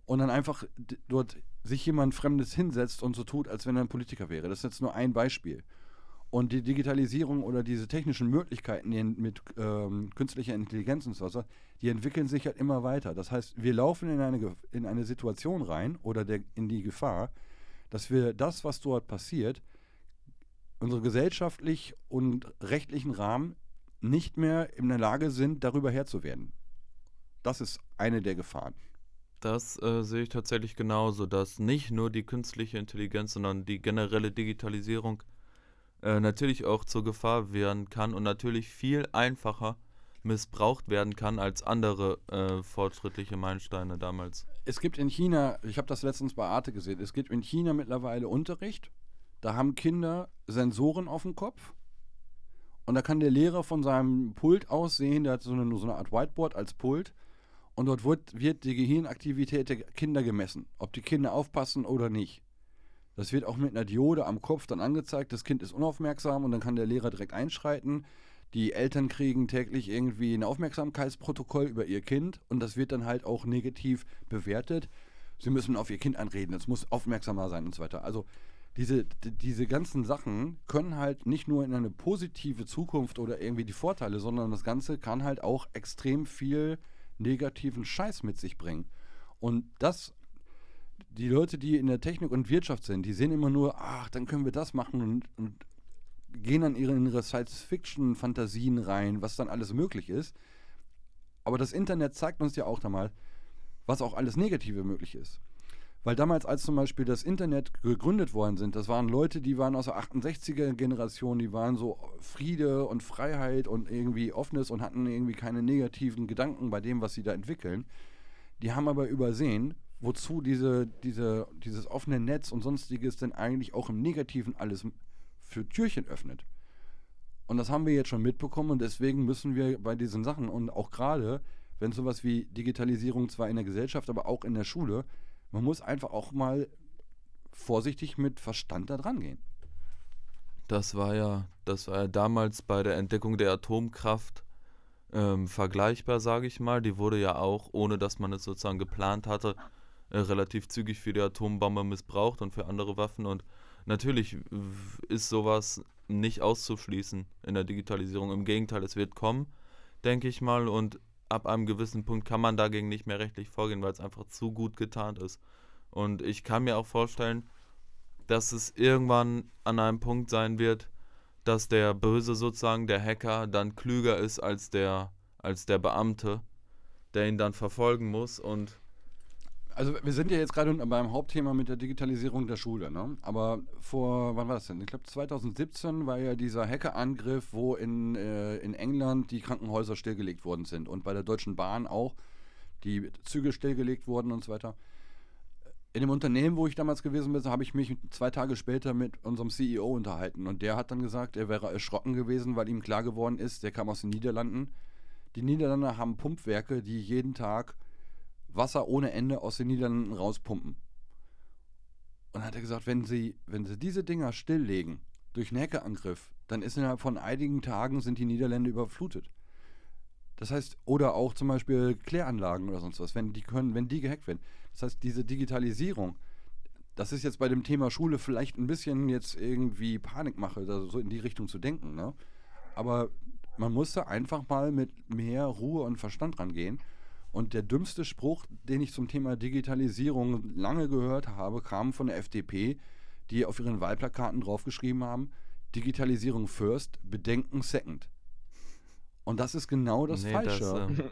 A: und dann einfach dort sich jemand Fremdes hinsetzt und so tut, als wenn er ein Politiker wäre. Das ist jetzt nur ein Beispiel. Und die Digitalisierung oder diese technischen Möglichkeiten die mit ähm, künstlicher Intelligenz und so weiter, die entwickeln sich halt immer weiter. Das heißt, wir laufen in eine, in eine Situation rein oder der, in die Gefahr, dass wir das, was dort passiert, unsere gesellschaftlich und rechtlichen Rahmen nicht mehr in der Lage sind, darüber Herr zu werden. Das ist eine der Gefahren.
B: Das äh, sehe ich tatsächlich genauso, dass nicht nur die künstliche Intelligenz, sondern die generelle Digitalisierung äh, natürlich auch zur Gefahr werden kann und natürlich viel einfacher missbraucht werden kann als andere äh, fortschrittliche Meilensteine damals.
A: Es gibt in China, ich habe das letztens bei Arte gesehen, es gibt in China mittlerweile Unterricht, da haben Kinder Sensoren auf dem Kopf und da kann der Lehrer von seinem Pult aus sehen, der hat so eine, so eine Art Whiteboard als Pult und dort wird, wird die Gehirnaktivität der Kinder gemessen, ob die Kinder aufpassen oder nicht. Das wird auch mit einer Diode am Kopf dann angezeigt, das Kind ist unaufmerksam und dann kann der Lehrer direkt einschreiten. Die Eltern kriegen täglich irgendwie ein Aufmerksamkeitsprotokoll über ihr Kind und das wird dann halt auch negativ bewertet. Sie müssen auf ihr Kind anreden, es muss aufmerksamer sein und so weiter. Also diese, diese ganzen Sachen können halt nicht nur in eine positive Zukunft oder irgendwie die Vorteile, sondern das Ganze kann halt auch extrem viel negativen Scheiß mit sich bringen. Und das, die Leute, die in der Technik und Wirtschaft sind, die sehen immer nur, ach, dann können wir das machen und, und gehen dann in ihre Science-Fiction-Fantasien rein, was dann alles möglich ist. Aber das Internet zeigt uns ja auch da mal, was auch alles Negative möglich ist. Weil damals, als zum Beispiel das Internet gegründet worden sind, das waren Leute, die waren aus der 68er Generation, die waren so Friede und Freiheit und irgendwie Offenes und hatten irgendwie keine negativen Gedanken bei dem, was sie da entwickeln. Die haben aber übersehen, wozu diese, diese, dieses offene Netz und sonstiges denn eigentlich auch im Negativen alles für Türchen öffnet. Und das haben wir jetzt schon mitbekommen und deswegen müssen wir bei diesen Sachen und auch gerade, wenn sowas wie Digitalisierung zwar in der Gesellschaft, aber auch in der Schule, man muss einfach auch mal vorsichtig mit Verstand da dran gehen.
B: Das war ja, das war ja damals bei der Entdeckung der Atomkraft ähm, vergleichbar, sage ich mal. Die wurde ja auch, ohne dass man es sozusagen geplant hatte, äh, relativ zügig für die Atombombe missbraucht und für andere Waffen. Und natürlich ist sowas nicht auszuschließen in der Digitalisierung. Im Gegenteil, es wird kommen, denke ich mal. Und ab einem gewissen Punkt kann man dagegen nicht mehr rechtlich vorgehen, weil es einfach zu gut getarnt ist. Und ich kann mir auch vorstellen, dass es irgendwann an einem Punkt sein wird, dass der Böse sozusagen, der Hacker, dann klüger ist als der, als der Beamte, der ihn dann verfolgen muss und
A: also wir sind ja jetzt gerade beim Hauptthema mit der Digitalisierung der Schule, ne? Aber vor, wann war das denn? Ich glaube 2017 war ja dieser Hackerangriff, wo in, äh, in England die Krankenhäuser stillgelegt worden sind und bei der Deutschen Bahn auch die Züge stillgelegt wurden und so weiter. In dem Unternehmen, wo ich damals gewesen bin, habe ich mich zwei Tage später mit unserem CEO unterhalten und der hat dann gesagt, er wäre erschrocken gewesen, weil ihm klar geworden ist, der kam aus den Niederlanden. Die Niederlande haben Pumpwerke, die jeden Tag Wasser ohne Ende aus den Niederlanden rauspumpen. Und dann hat er gesagt, wenn sie, wenn sie diese Dinger stilllegen durch einen Hackerangriff, dann ist innerhalb von einigen Tagen sind die Niederlande überflutet. Das heißt, oder auch zum Beispiel Kläranlagen oder sonst was, wenn die können, wenn die gehackt werden. Das heißt, diese Digitalisierung, das ist jetzt bei dem Thema Schule vielleicht ein bisschen jetzt irgendwie Panikmache, so in die Richtung zu denken, ne? Aber man muss da einfach mal mit mehr Ruhe und Verstand rangehen und der dümmste Spruch, den ich zum Thema Digitalisierung lange gehört habe, kam von der FDP, die auf ihren Wahlplakaten draufgeschrieben haben, Digitalisierung first, Bedenken second. Und das ist genau das nee, Falsche. Das, äh,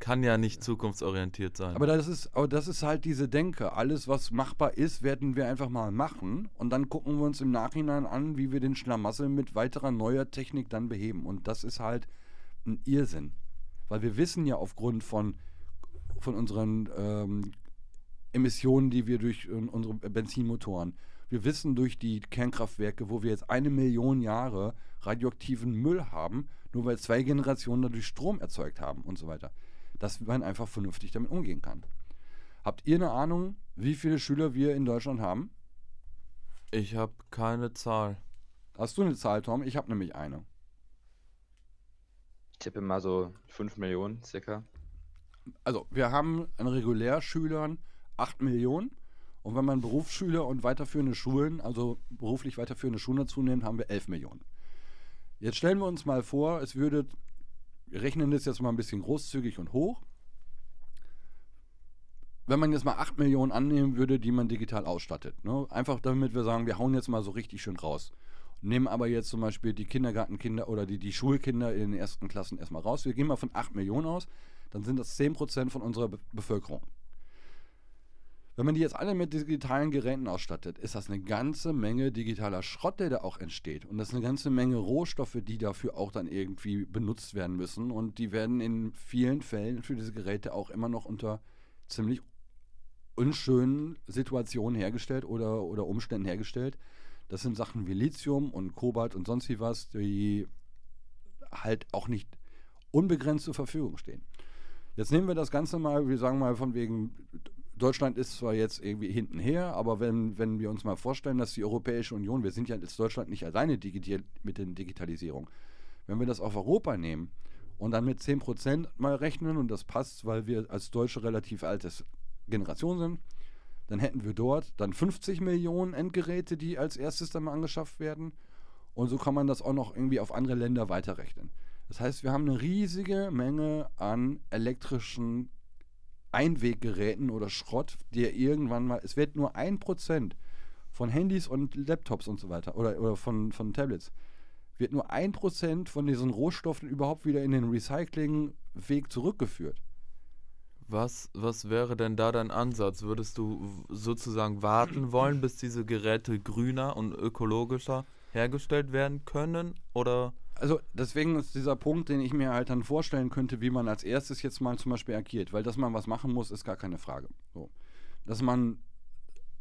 B: kann ja nicht zukunftsorientiert sein.
A: Aber das, ist, aber das ist halt diese Denke. Alles, was machbar ist, werden wir einfach mal machen. Und dann gucken wir uns im Nachhinein an, wie wir den Schlamassel mit weiterer neuer Technik dann beheben. Und das ist halt ein Irrsinn. Weil wir wissen ja aufgrund von von unseren ähm, Emissionen, die wir durch äh, unsere Benzinmotoren. Wir wissen durch die Kernkraftwerke, wo wir jetzt eine Million Jahre radioaktiven Müll haben, nur weil zwei Generationen dadurch Strom erzeugt haben und so weiter, dass man einfach vernünftig damit umgehen kann. Habt ihr eine Ahnung, wie viele Schüler wir in Deutschland haben?
B: Ich habe keine Zahl.
A: Hast du eine Zahl, Tom? Ich habe nämlich eine.
C: Ich tippe mal so 5 Millionen circa
A: also wir haben an Regulärschülern 8 Millionen. Und wenn man Berufsschüler und weiterführende Schulen, also beruflich weiterführende Schulen dazu nimmt, haben wir 11 Millionen. Jetzt stellen wir uns mal vor, es würde, wir rechnen das jetzt mal ein bisschen großzügig und hoch. Wenn man jetzt mal 8 Millionen annehmen würde, die man digital ausstattet. Ne? Einfach damit wir sagen, wir hauen jetzt mal so richtig schön raus. Nehmen aber jetzt zum Beispiel die Kindergartenkinder oder die, die Schulkinder in den ersten Klassen erstmal raus. Wir gehen mal von 8 Millionen aus dann sind das 10% von unserer Be Bevölkerung. Wenn man die jetzt alle mit digitalen Geräten ausstattet, ist das eine ganze Menge digitaler Schrott, der da auch entsteht. Und das ist eine ganze Menge Rohstoffe, die dafür auch dann irgendwie benutzt werden müssen. Und die werden in vielen Fällen für diese Geräte auch immer noch unter ziemlich unschönen Situationen hergestellt oder, oder Umständen hergestellt. Das sind Sachen wie Lithium und Kobalt und sonst wie was, die halt auch nicht unbegrenzt zur Verfügung stehen. Jetzt nehmen wir das Ganze mal, wir sagen mal von wegen, Deutschland ist zwar jetzt irgendwie hinten her, aber wenn, wenn wir uns mal vorstellen, dass die Europäische Union, wir sind ja als Deutschland nicht alleine mit der Digitalisierung, wenn wir das auf Europa nehmen und dann mit 10% mal rechnen und das passt, weil wir als Deutsche relativ altes Generation sind, dann hätten wir dort dann 50 Millionen Endgeräte, die als erstes dann mal angeschafft werden. Und so kann man das auch noch irgendwie auf andere Länder weiterrechnen. Das heißt, wir haben eine riesige Menge an elektrischen Einweggeräten oder Schrott, der irgendwann mal, es wird nur ein Prozent von Handys und Laptops und so weiter oder, oder von, von Tablets, wird nur ein Prozent von diesen Rohstoffen überhaupt wieder in den Recyclingweg zurückgeführt.
B: Was, was wäre denn da dein Ansatz? Würdest du sozusagen warten wollen, bis diese Geräte grüner und ökologischer hergestellt werden können? Oder
A: also deswegen ist dieser Punkt, den ich mir halt dann vorstellen könnte, wie man als erstes jetzt mal zum Beispiel agiert, weil dass man was machen muss, ist gar keine Frage. So. Dass man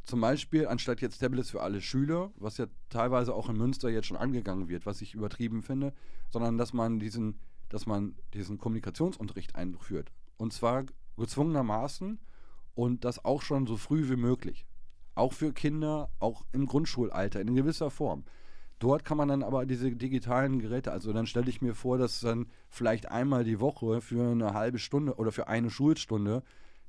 A: zum Beispiel, anstatt jetzt Tablets für alle Schüler, was ja teilweise auch in Münster jetzt schon angegangen wird, was ich übertrieben finde, sondern dass man diesen, dass man diesen Kommunikationsunterricht einführt. Und zwar gezwungenermaßen und das auch schon so früh wie möglich. Auch für Kinder, auch im Grundschulalter, in gewisser Form. Dort kann man dann aber diese digitalen Geräte, also dann stelle ich mir vor, dass dann vielleicht einmal die Woche für eine halbe Stunde oder für eine Schulstunde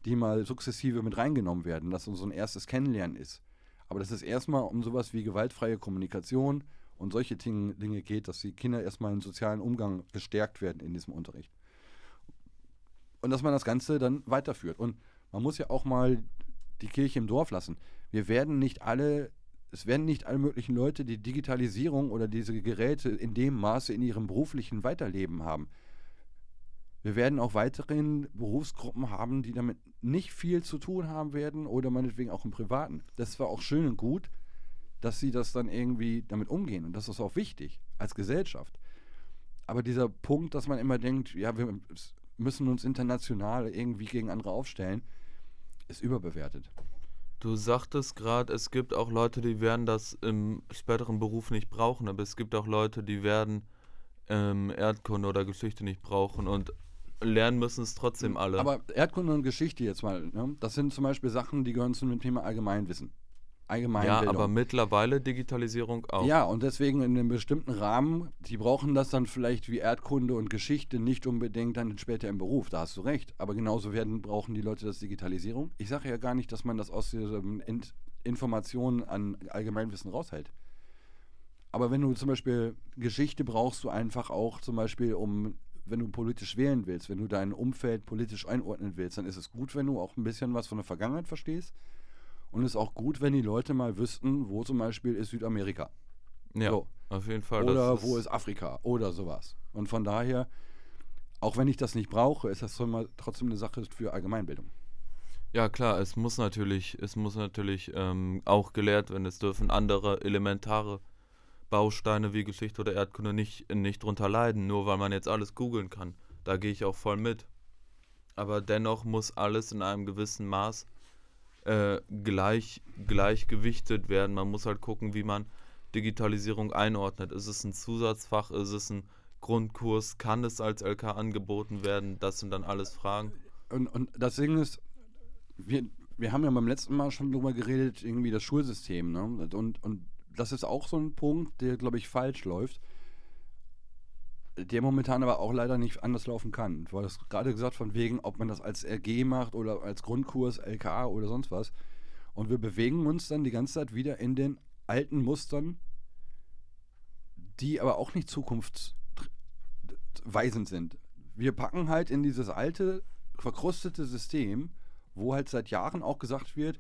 A: die mal sukzessive mit reingenommen werden, dass so ein erstes Kennenlernen ist. Aber dass es erstmal um sowas wie gewaltfreie Kommunikation und solche Dinge geht, dass die Kinder erstmal im sozialen Umgang gestärkt werden in diesem Unterricht. Und dass man das Ganze dann weiterführt. Und man muss ja auch mal die Kirche im Dorf lassen. Wir werden nicht alle, es werden nicht alle möglichen Leute die Digitalisierung oder diese Geräte in dem Maße in ihrem beruflichen Weiterleben haben. Wir werden auch weiterhin Berufsgruppen haben, die damit nicht viel zu tun haben werden oder meinetwegen auch im Privaten. Das war auch schön und gut, dass sie das dann irgendwie damit umgehen und das ist auch wichtig als Gesellschaft. Aber dieser Punkt, dass man immer denkt, ja, wir müssen uns international irgendwie gegen andere aufstellen, ist überbewertet.
B: Du sagtest gerade, es gibt auch Leute, die werden das im späteren Beruf nicht brauchen, aber es gibt auch Leute, die werden ähm, Erdkunde oder Geschichte nicht brauchen und lernen müssen es trotzdem alle.
A: Aber Erdkunde und Geschichte jetzt mal, ne? das sind zum Beispiel Sachen, die gehören zu dem Thema Allgemeinwissen.
B: Allgemeinbildung. Ja, aber mittlerweile Digitalisierung auch.
A: Ja, und deswegen in einem bestimmten Rahmen, die brauchen das dann vielleicht wie Erdkunde und Geschichte nicht unbedingt dann später im Beruf, da hast du recht. Aber genauso werden, brauchen die Leute das Digitalisierung. Ich sage ja gar nicht, dass man das aus diesen Informationen an Allgemeinwissen raushält. Aber wenn du zum Beispiel Geschichte brauchst du einfach auch zum Beispiel, um wenn du politisch wählen willst, wenn du dein Umfeld politisch einordnen willst, dann ist es gut, wenn du auch ein bisschen was von der Vergangenheit verstehst. Und es ist auch gut, wenn die Leute mal wüssten, wo zum Beispiel ist Südamerika.
B: Ja, so. auf jeden Fall.
A: Oder ist wo ist Afrika oder sowas. Und von daher, auch wenn ich das nicht brauche, ist das trotzdem eine Sache für Allgemeinbildung.
B: Ja, klar, es muss natürlich, es muss natürlich ähm, auch gelehrt werden. Es dürfen andere elementare Bausteine wie Geschichte oder Erdkunde nicht, nicht drunter leiden, nur weil man jetzt alles googeln kann. Da gehe ich auch voll mit. Aber dennoch muss alles in einem gewissen Maß äh, gleich, gleich gewichtet werden. Man muss halt gucken, wie man Digitalisierung einordnet. Ist es ein Zusatzfach? Ist es ein Grundkurs? Kann es als LK angeboten werden? Das sind dann alles Fragen.
A: Und, und das Ding ist, wir, wir haben ja beim letzten Mal schon drüber geredet, irgendwie das Schulsystem. Ne? Und, und das ist auch so ein Punkt, der, glaube ich, falsch läuft. Der momentan aber auch leider nicht anders laufen kann. Du hast gerade gesagt, von wegen, ob man das als RG macht oder als Grundkurs, LKA oder sonst was. Und wir bewegen uns dann die ganze Zeit wieder in den alten Mustern, die aber auch nicht zukunftsweisend sind. Wir packen halt in dieses alte, verkrustete System, wo halt seit Jahren auch gesagt wird,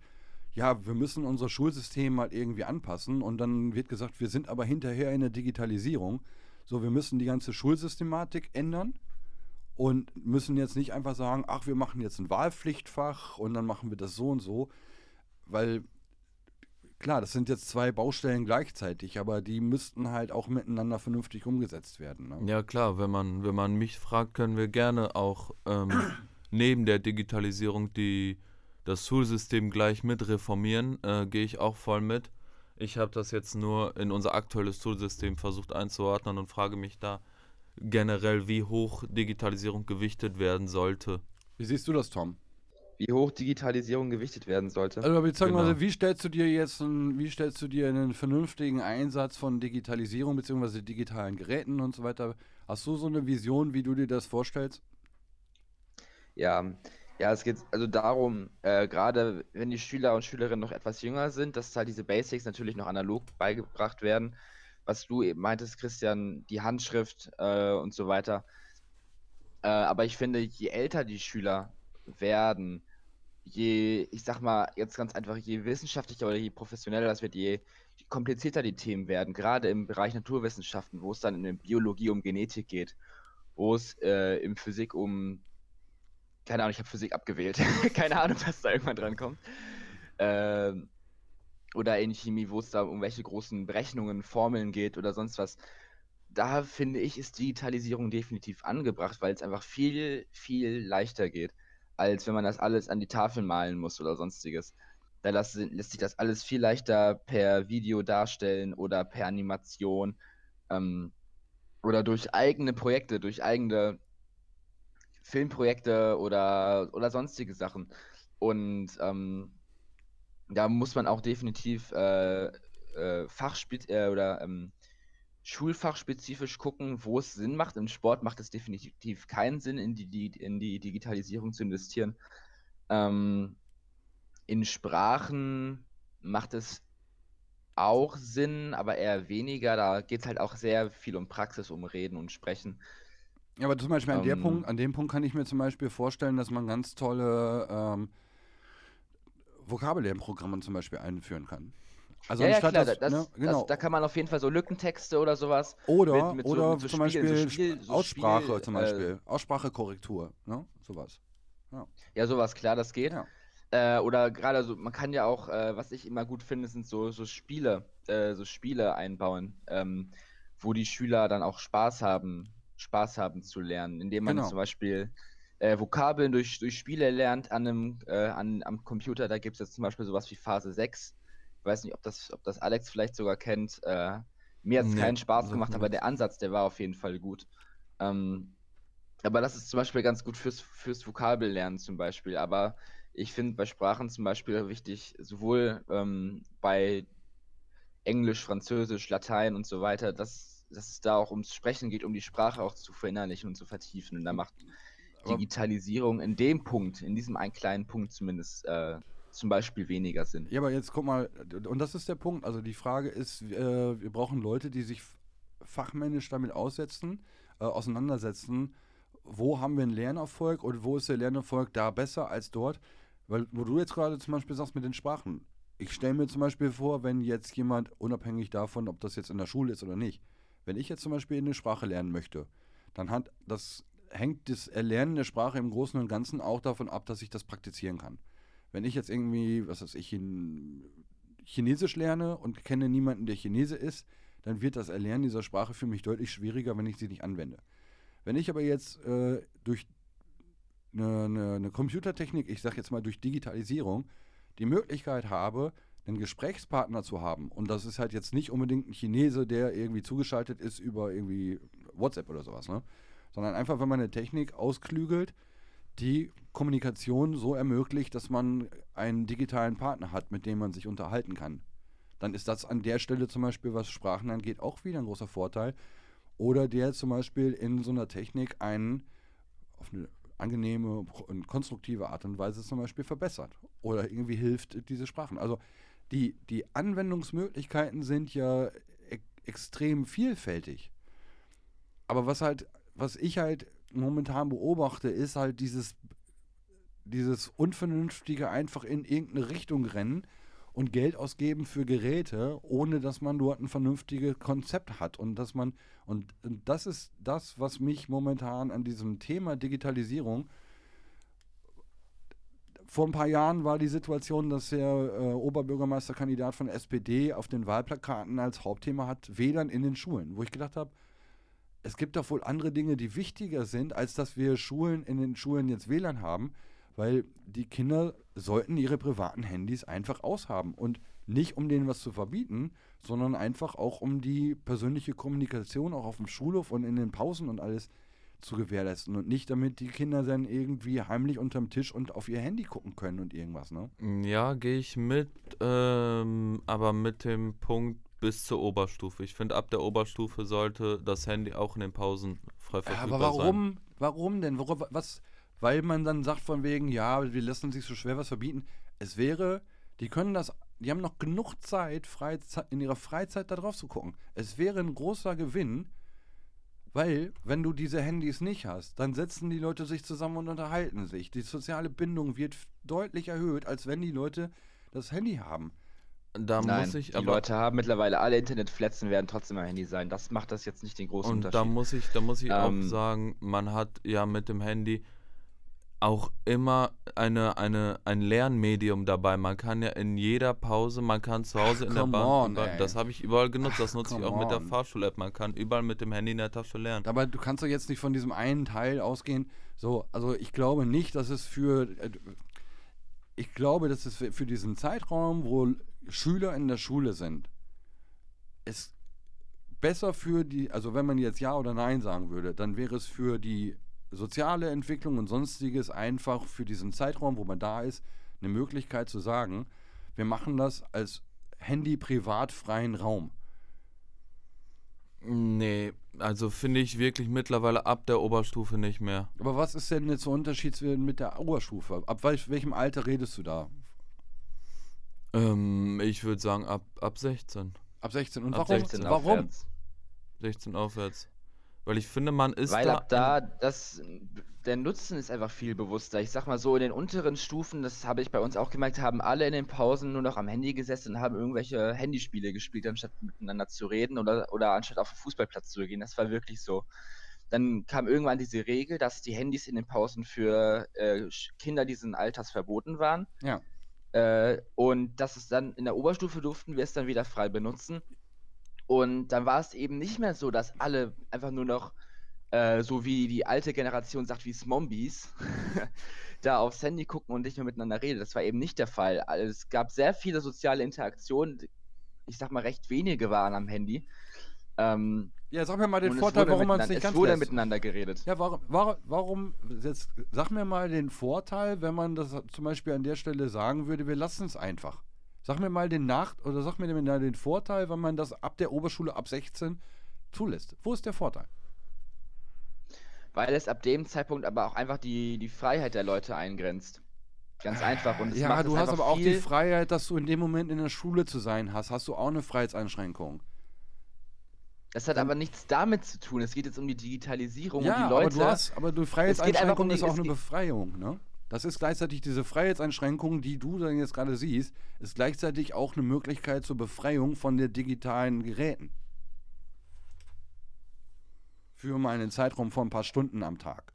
A: ja, wir müssen unser Schulsystem mal irgendwie anpassen und dann wird gesagt, wir sind aber hinterher in der Digitalisierung. So, wir müssen die ganze Schulsystematik ändern und müssen jetzt nicht einfach sagen, ach, wir machen jetzt ein Wahlpflichtfach und dann machen wir das so und so, weil klar, das sind jetzt zwei Baustellen gleichzeitig, aber die müssten halt auch miteinander vernünftig umgesetzt werden. Ne?
B: Ja klar, wenn man, wenn man mich fragt, können wir gerne auch ähm, neben der Digitalisierung die das Schulsystem gleich mit reformieren, äh, gehe ich auch voll mit. Ich habe das jetzt nur in unser aktuelles Schulsystem versucht einzuordnen und frage mich da generell, wie hoch Digitalisierung gewichtet werden sollte.
A: Wie siehst du das, Tom?
C: Wie hoch Digitalisierung gewichtet werden sollte.
A: Also beziehungsweise genau. wie stellst du dir jetzt einen, wie stellst du dir einen vernünftigen Einsatz von Digitalisierung bzw. digitalen Geräten und so weiter? Hast du so eine Vision, wie du dir das vorstellst?
C: Ja, ja, es geht also darum, äh, gerade wenn die Schüler und Schülerinnen noch etwas jünger sind, dass halt diese Basics natürlich noch analog beigebracht werden. Was du eben meintest, Christian, die Handschrift äh, und so weiter. Äh, aber ich finde, je älter die Schüler werden, je, ich sag mal, jetzt ganz einfach, je wissenschaftlicher oder je professioneller das wird, je komplizierter die Themen werden, gerade im Bereich Naturwissenschaften, wo es dann in der Biologie um Genetik geht, wo es äh, in Physik um keine Ahnung, ich habe Physik abgewählt. keine Ahnung, was da irgendwann dran kommt. Ähm, oder in Chemie, wo es da um welche großen Berechnungen, Formeln geht oder sonst was. Da finde ich, ist Digitalisierung definitiv angebracht, weil es einfach viel, viel leichter geht, als wenn man das alles an die Tafel malen muss oder sonstiges. Da lässt, lässt sich das alles viel leichter per Video darstellen oder per Animation ähm, oder durch eigene Projekte, durch eigene Filmprojekte oder, oder sonstige Sachen. Und ähm, da muss man auch definitiv äh, äh, Fachspe äh, oder ähm, schulfachspezifisch gucken, wo es Sinn macht. Im Sport macht es definitiv keinen Sinn, in die, die in die Digitalisierung zu investieren. Ähm, in Sprachen macht es auch Sinn, aber eher weniger. Da geht es halt auch sehr viel um Praxis, um Reden und Sprechen.
A: Ja, aber zum Beispiel an, der ähm. Punkt, an dem Punkt kann ich mir zum Beispiel vorstellen, dass man ganz tolle ähm, Vokabellernprogramme zum Beispiel einführen kann.
C: Also ja, ja klar, das, ne, genau. Das, da kann man auf jeden Fall so Lückentexte oder sowas.
A: Oder, mit, mit oder so, zum Spiel, Beispiel so Spiel, so Aussprache Spiel, zum Beispiel. Äh, Aussprachekorrektur, ne? Sowas.
C: Ja. ja, sowas, klar, das geht. Ja. Äh, oder gerade so, man kann ja auch, äh, was ich immer gut finde, sind so, so Spiele, äh, so Spiele einbauen, ähm, wo die Schüler dann auch Spaß haben, Spaß haben zu lernen, indem man genau. zum Beispiel äh, Vokabeln durch, durch Spiele lernt an einem, äh, an, am Computer. Da gibt es jetzt zum Beispiel sowas wie Phase 6. Ich weiß nicht, ob das, ob das Alex vielleicht sogar kennt. Äh, mir hat es nee, keinen Spaß gemacht, aber der Ansatz, der war auf jeden Fall gut. Ähm, aber das ist zum Beispiel ganz gut fürs, fürs Vokabellernen zum Beispiel. Aber ich finde bei Sprachen zum Beispiel wichtig, sowohl ähm, bei Englisch, Französisch, Latein und so weiter, dass, dass es da auch ums Sprechen geht, um die Sprache auch zu verinnerlichen und zu vertiefen. Und da macht Digitalisierung in dem Punkt, in diesem einen kleinen Punkt zumindest, äh, zum Beispiel weniger Sinn.
A: Ja, aber jetzt guck mal, und das ist der Punkt. Also die Frage ist, äh, wir brauchen Leute, die sich fachmännisch damit aussetzen, äh, auseinandersetzen. Wo haben wir einen Lernerfolg und wo ist der Lernerfolg da besser als dort? Weil, wo du jetzt gerade zum Beispiel sagst mit den Sprachen. Ich stelle mir zum Beispiel vor, wenn jetzt jemand, unabhängig davon, ob das jetzt in der Schule ist oder nicht, wenn ich jetzt zum Beispiel eine Sprache lernen möchte, dann hat das, hängt das Erlernen der Sprache im Großen und Ganzen auch davon ab, dass ich das praktizieren kann. Wenn ich jetzt irgendwie, was weiß ich, Chinesisch lerne und kenne niemanden, der Chinese ist, dann wird das Erlernen dieser Sprache für mich deutlich schwieriger, wenn ich sie nicht anwende. Wenn ich aber jetzt äh, durch eine, eine, eine Computertechnik, ich sage jetzt mal durch Digitalisierung, die Möglichkeit habe, einen Gesprächspartner zu haben. Und das ist halt jetzt nicht unbedingt ein Chinese, der irgendwie zugeschaltet ist über irgendwie WhatsApp oder sowas, ne? Sondern einfach, wenn man eine Technik ausklügelt, die Kommunikation so ermöglicht, dass man einen digitalen Partner hat, mit dem man sich unterhalten kann. Dann ist das an der Stelle zum Beispiel, was Sprachen angeht, auch wieder ein großer Vorteil. Oder der zum Beispiel in so einer Technik einen auf eine angenehme und konstruktive Art und Weise zum Beispiel verbessert oder irgendwie hilft diese Sprachen. Also die, die Anwendungsmöglichkeiten sind ja e extrem vielfältig. Aber was halt, was ich halt momentan beobachte, ist halt dieses, dieses unvernünftige einfach in irgendeine Richtung rennen und Geld ausgeben für Geräte, ohne dass man dort ein vernünftiges Konzept hat. Und dass man, und, und das ist das, was mich momentan an diesem Thema Digitalisierung vor ein paar Jahren war die Situation, dass der äh, Oberbürgermeisterkandidat von SPD auf den Wahlplakaten als Hauptthema hat WLAN in den Schulen, wo ich gedacht habe, es gibt doch wohl andere Dinge, die wichtiger sind, als dass wir Schulen in den Schulen jetzt WLAN haben weil die Kinder sollten ihre privaten Handys einfach aushaben und nicht um denen was zu verbieten, sondern einfach auch um die persönliche Kommunikation auch auf dem Schulhof und in den Pausen und alles zu gewährleisten und nicht damit die Kinder dann irgendwie heimlich unterm Tisch und auf ihr Handy gucken können und irgendwas, ne?
B: Ja, gehe ich mit, ähm, aber mit dem Punkt bis zur Oberstufe. Ich finde, ab der Oberstufe sollte das Handy auch in den Pausen frei verfügbar sein. Aber
A: warum,
B: sein.
A: warum denn? Worauf, was, weil man dann sagt von wegen, ja, wir lassen sich so schwer was verbieten. Es wäre, die können das, die haben noch genug Zeit, Freizeit, in ihrer Freizeit da drauf zu gucken. Es wäre ein großer Gewinn, weil, wenn du diese Handys nicht hast, dann setzen die Leute sich zusammen und unterhalten sich. Die soziale Bindung wird deutlich erhöht, als wenn die Leute das Handy haben.
C: Da Nein, muss ich die Leute haben mittlerweile alle Internetfletzen werden trotzdem am Handy sein. Das macht das jetzt nicht den großen
B: und
C: Unterschied.
B: Und da muss ich, da muss ich ähm, auch sagen, man hat ja mit dem Handy auch immer eine, eine, ein Lernmedium dabei. Man kann ja in jeder Pause, man kann zu Hause Ach, in der Bahn, on, das habe ich überall genutzt, das nutze ich auch on. mit der Fahrschul-App. Man kann überall mit dem Handy in der Tasche lernen.
A: Aber du kannst doch jetzt nicht von diesem einen Teil ausgehen. So, also ich glaube nicht, dass es für. Äh, ich glaube, dass es für diesen Zeitraum, wo Schüler in der Schule sind, es besser für die, also wenn man jetzt Ja oder Nein sagen würde, dann wäre es für die soziale Entwicklung und sonstiges einfach für diesen Zeitraum, wo man da ist, eine Möglichkeit zu sagen, wir machen das als Handy-privatfreien Raum.
B: Nee, also finde ich wirklich mittlerweile ab der Oberstufe nicht mehr.
A: Aber was ist denn jetzt der Unterschied mit der Oberstufe? Ab welchem Alter redest du da?
B: Ähm, ich würde sagen ab, ab 16.
A: Ab 16. Und
B: Ab
A: warum?
C: 16
A: warum?
C: aufwärts.
B: 16 aufwärts. Weil ich finde, man ist
C: Weil
B: da.
C: ab da, das, der Nutzen ist einfach viel bewusster. Ich sag mal so, in den unteren Stufen, das habe ich bei uns auch gemerkt, haben alle in den Pausen nur noch am Handy gesessen und haben irgendwelche Handyspiele gespielt, anstatt miteinander zu reden oder, oder anstatt auf den Fußballplatz zu gehen. Das war wirklich so. Dann kam irgendwann diese Regel, dass die Handys in den Pausen für äh, Kinder diesen Alters verboten waren.
A: Ja.
C: Äh, und das ist dann in der Oberstufe durften wir es dann wieder frei benutzen. Und dann war es eben nicht mehr so, dass alle einfach nur noch, äh, so wie die alte Generation sagt, wie Zombies, da aufs Handy gucken und nicht mehr miteinander reden. Das war eben nicht der Fall. Also es gab sehr viele soziale Interaktionen. Ich sag mal, recht wenige waren am Handy. Ähm,
A: Ja, sag mir mal den Vorteil, warum man es nicht ganz
C: Es wurde
A: lässt.
C: miteinander geredet.
A: Ja, warum, warum, warum, jetzt sag mir mal den Vorteil, wenn man das zum Beispiel an der Stelle sagen würde, wir lassen es einfach. Sag mir mal den Nach- oder sag mir mal den Vorteil, wenn man das ab der Oberschule ab 16 zulässt. Wo ist der Vorteil?
C: Weil es ab dem Zeitpunkt aber auch einfach die, die Freiheit der Leute eingrenzt. Ganz einfach. Und
A: ja, du hast aber auch die Freiheit, dass du in dem Moment in der Schule zu sein hast. Hast du auch eine Freiheitseinschränkung?
C: Das hat aber nichts damit zu tun. Es geht jetzt um die Digitalisierung
A: ja,
C: und die Leute.
A: aber du hast, aber du
C: einfach
A: Freiheitseinschränkung
C: um die-
A: ist auch eine Befreiung, ne? Das ist gleichzeitig diese Freiheitseinschränkung, die du dann jetzt gerade siehst, ist gleichzeitig auch eine Möglichkeit zur Befreiung von den digitalen Geräten. Für mal einen Zeitraum von ein paar Stunden am Tag.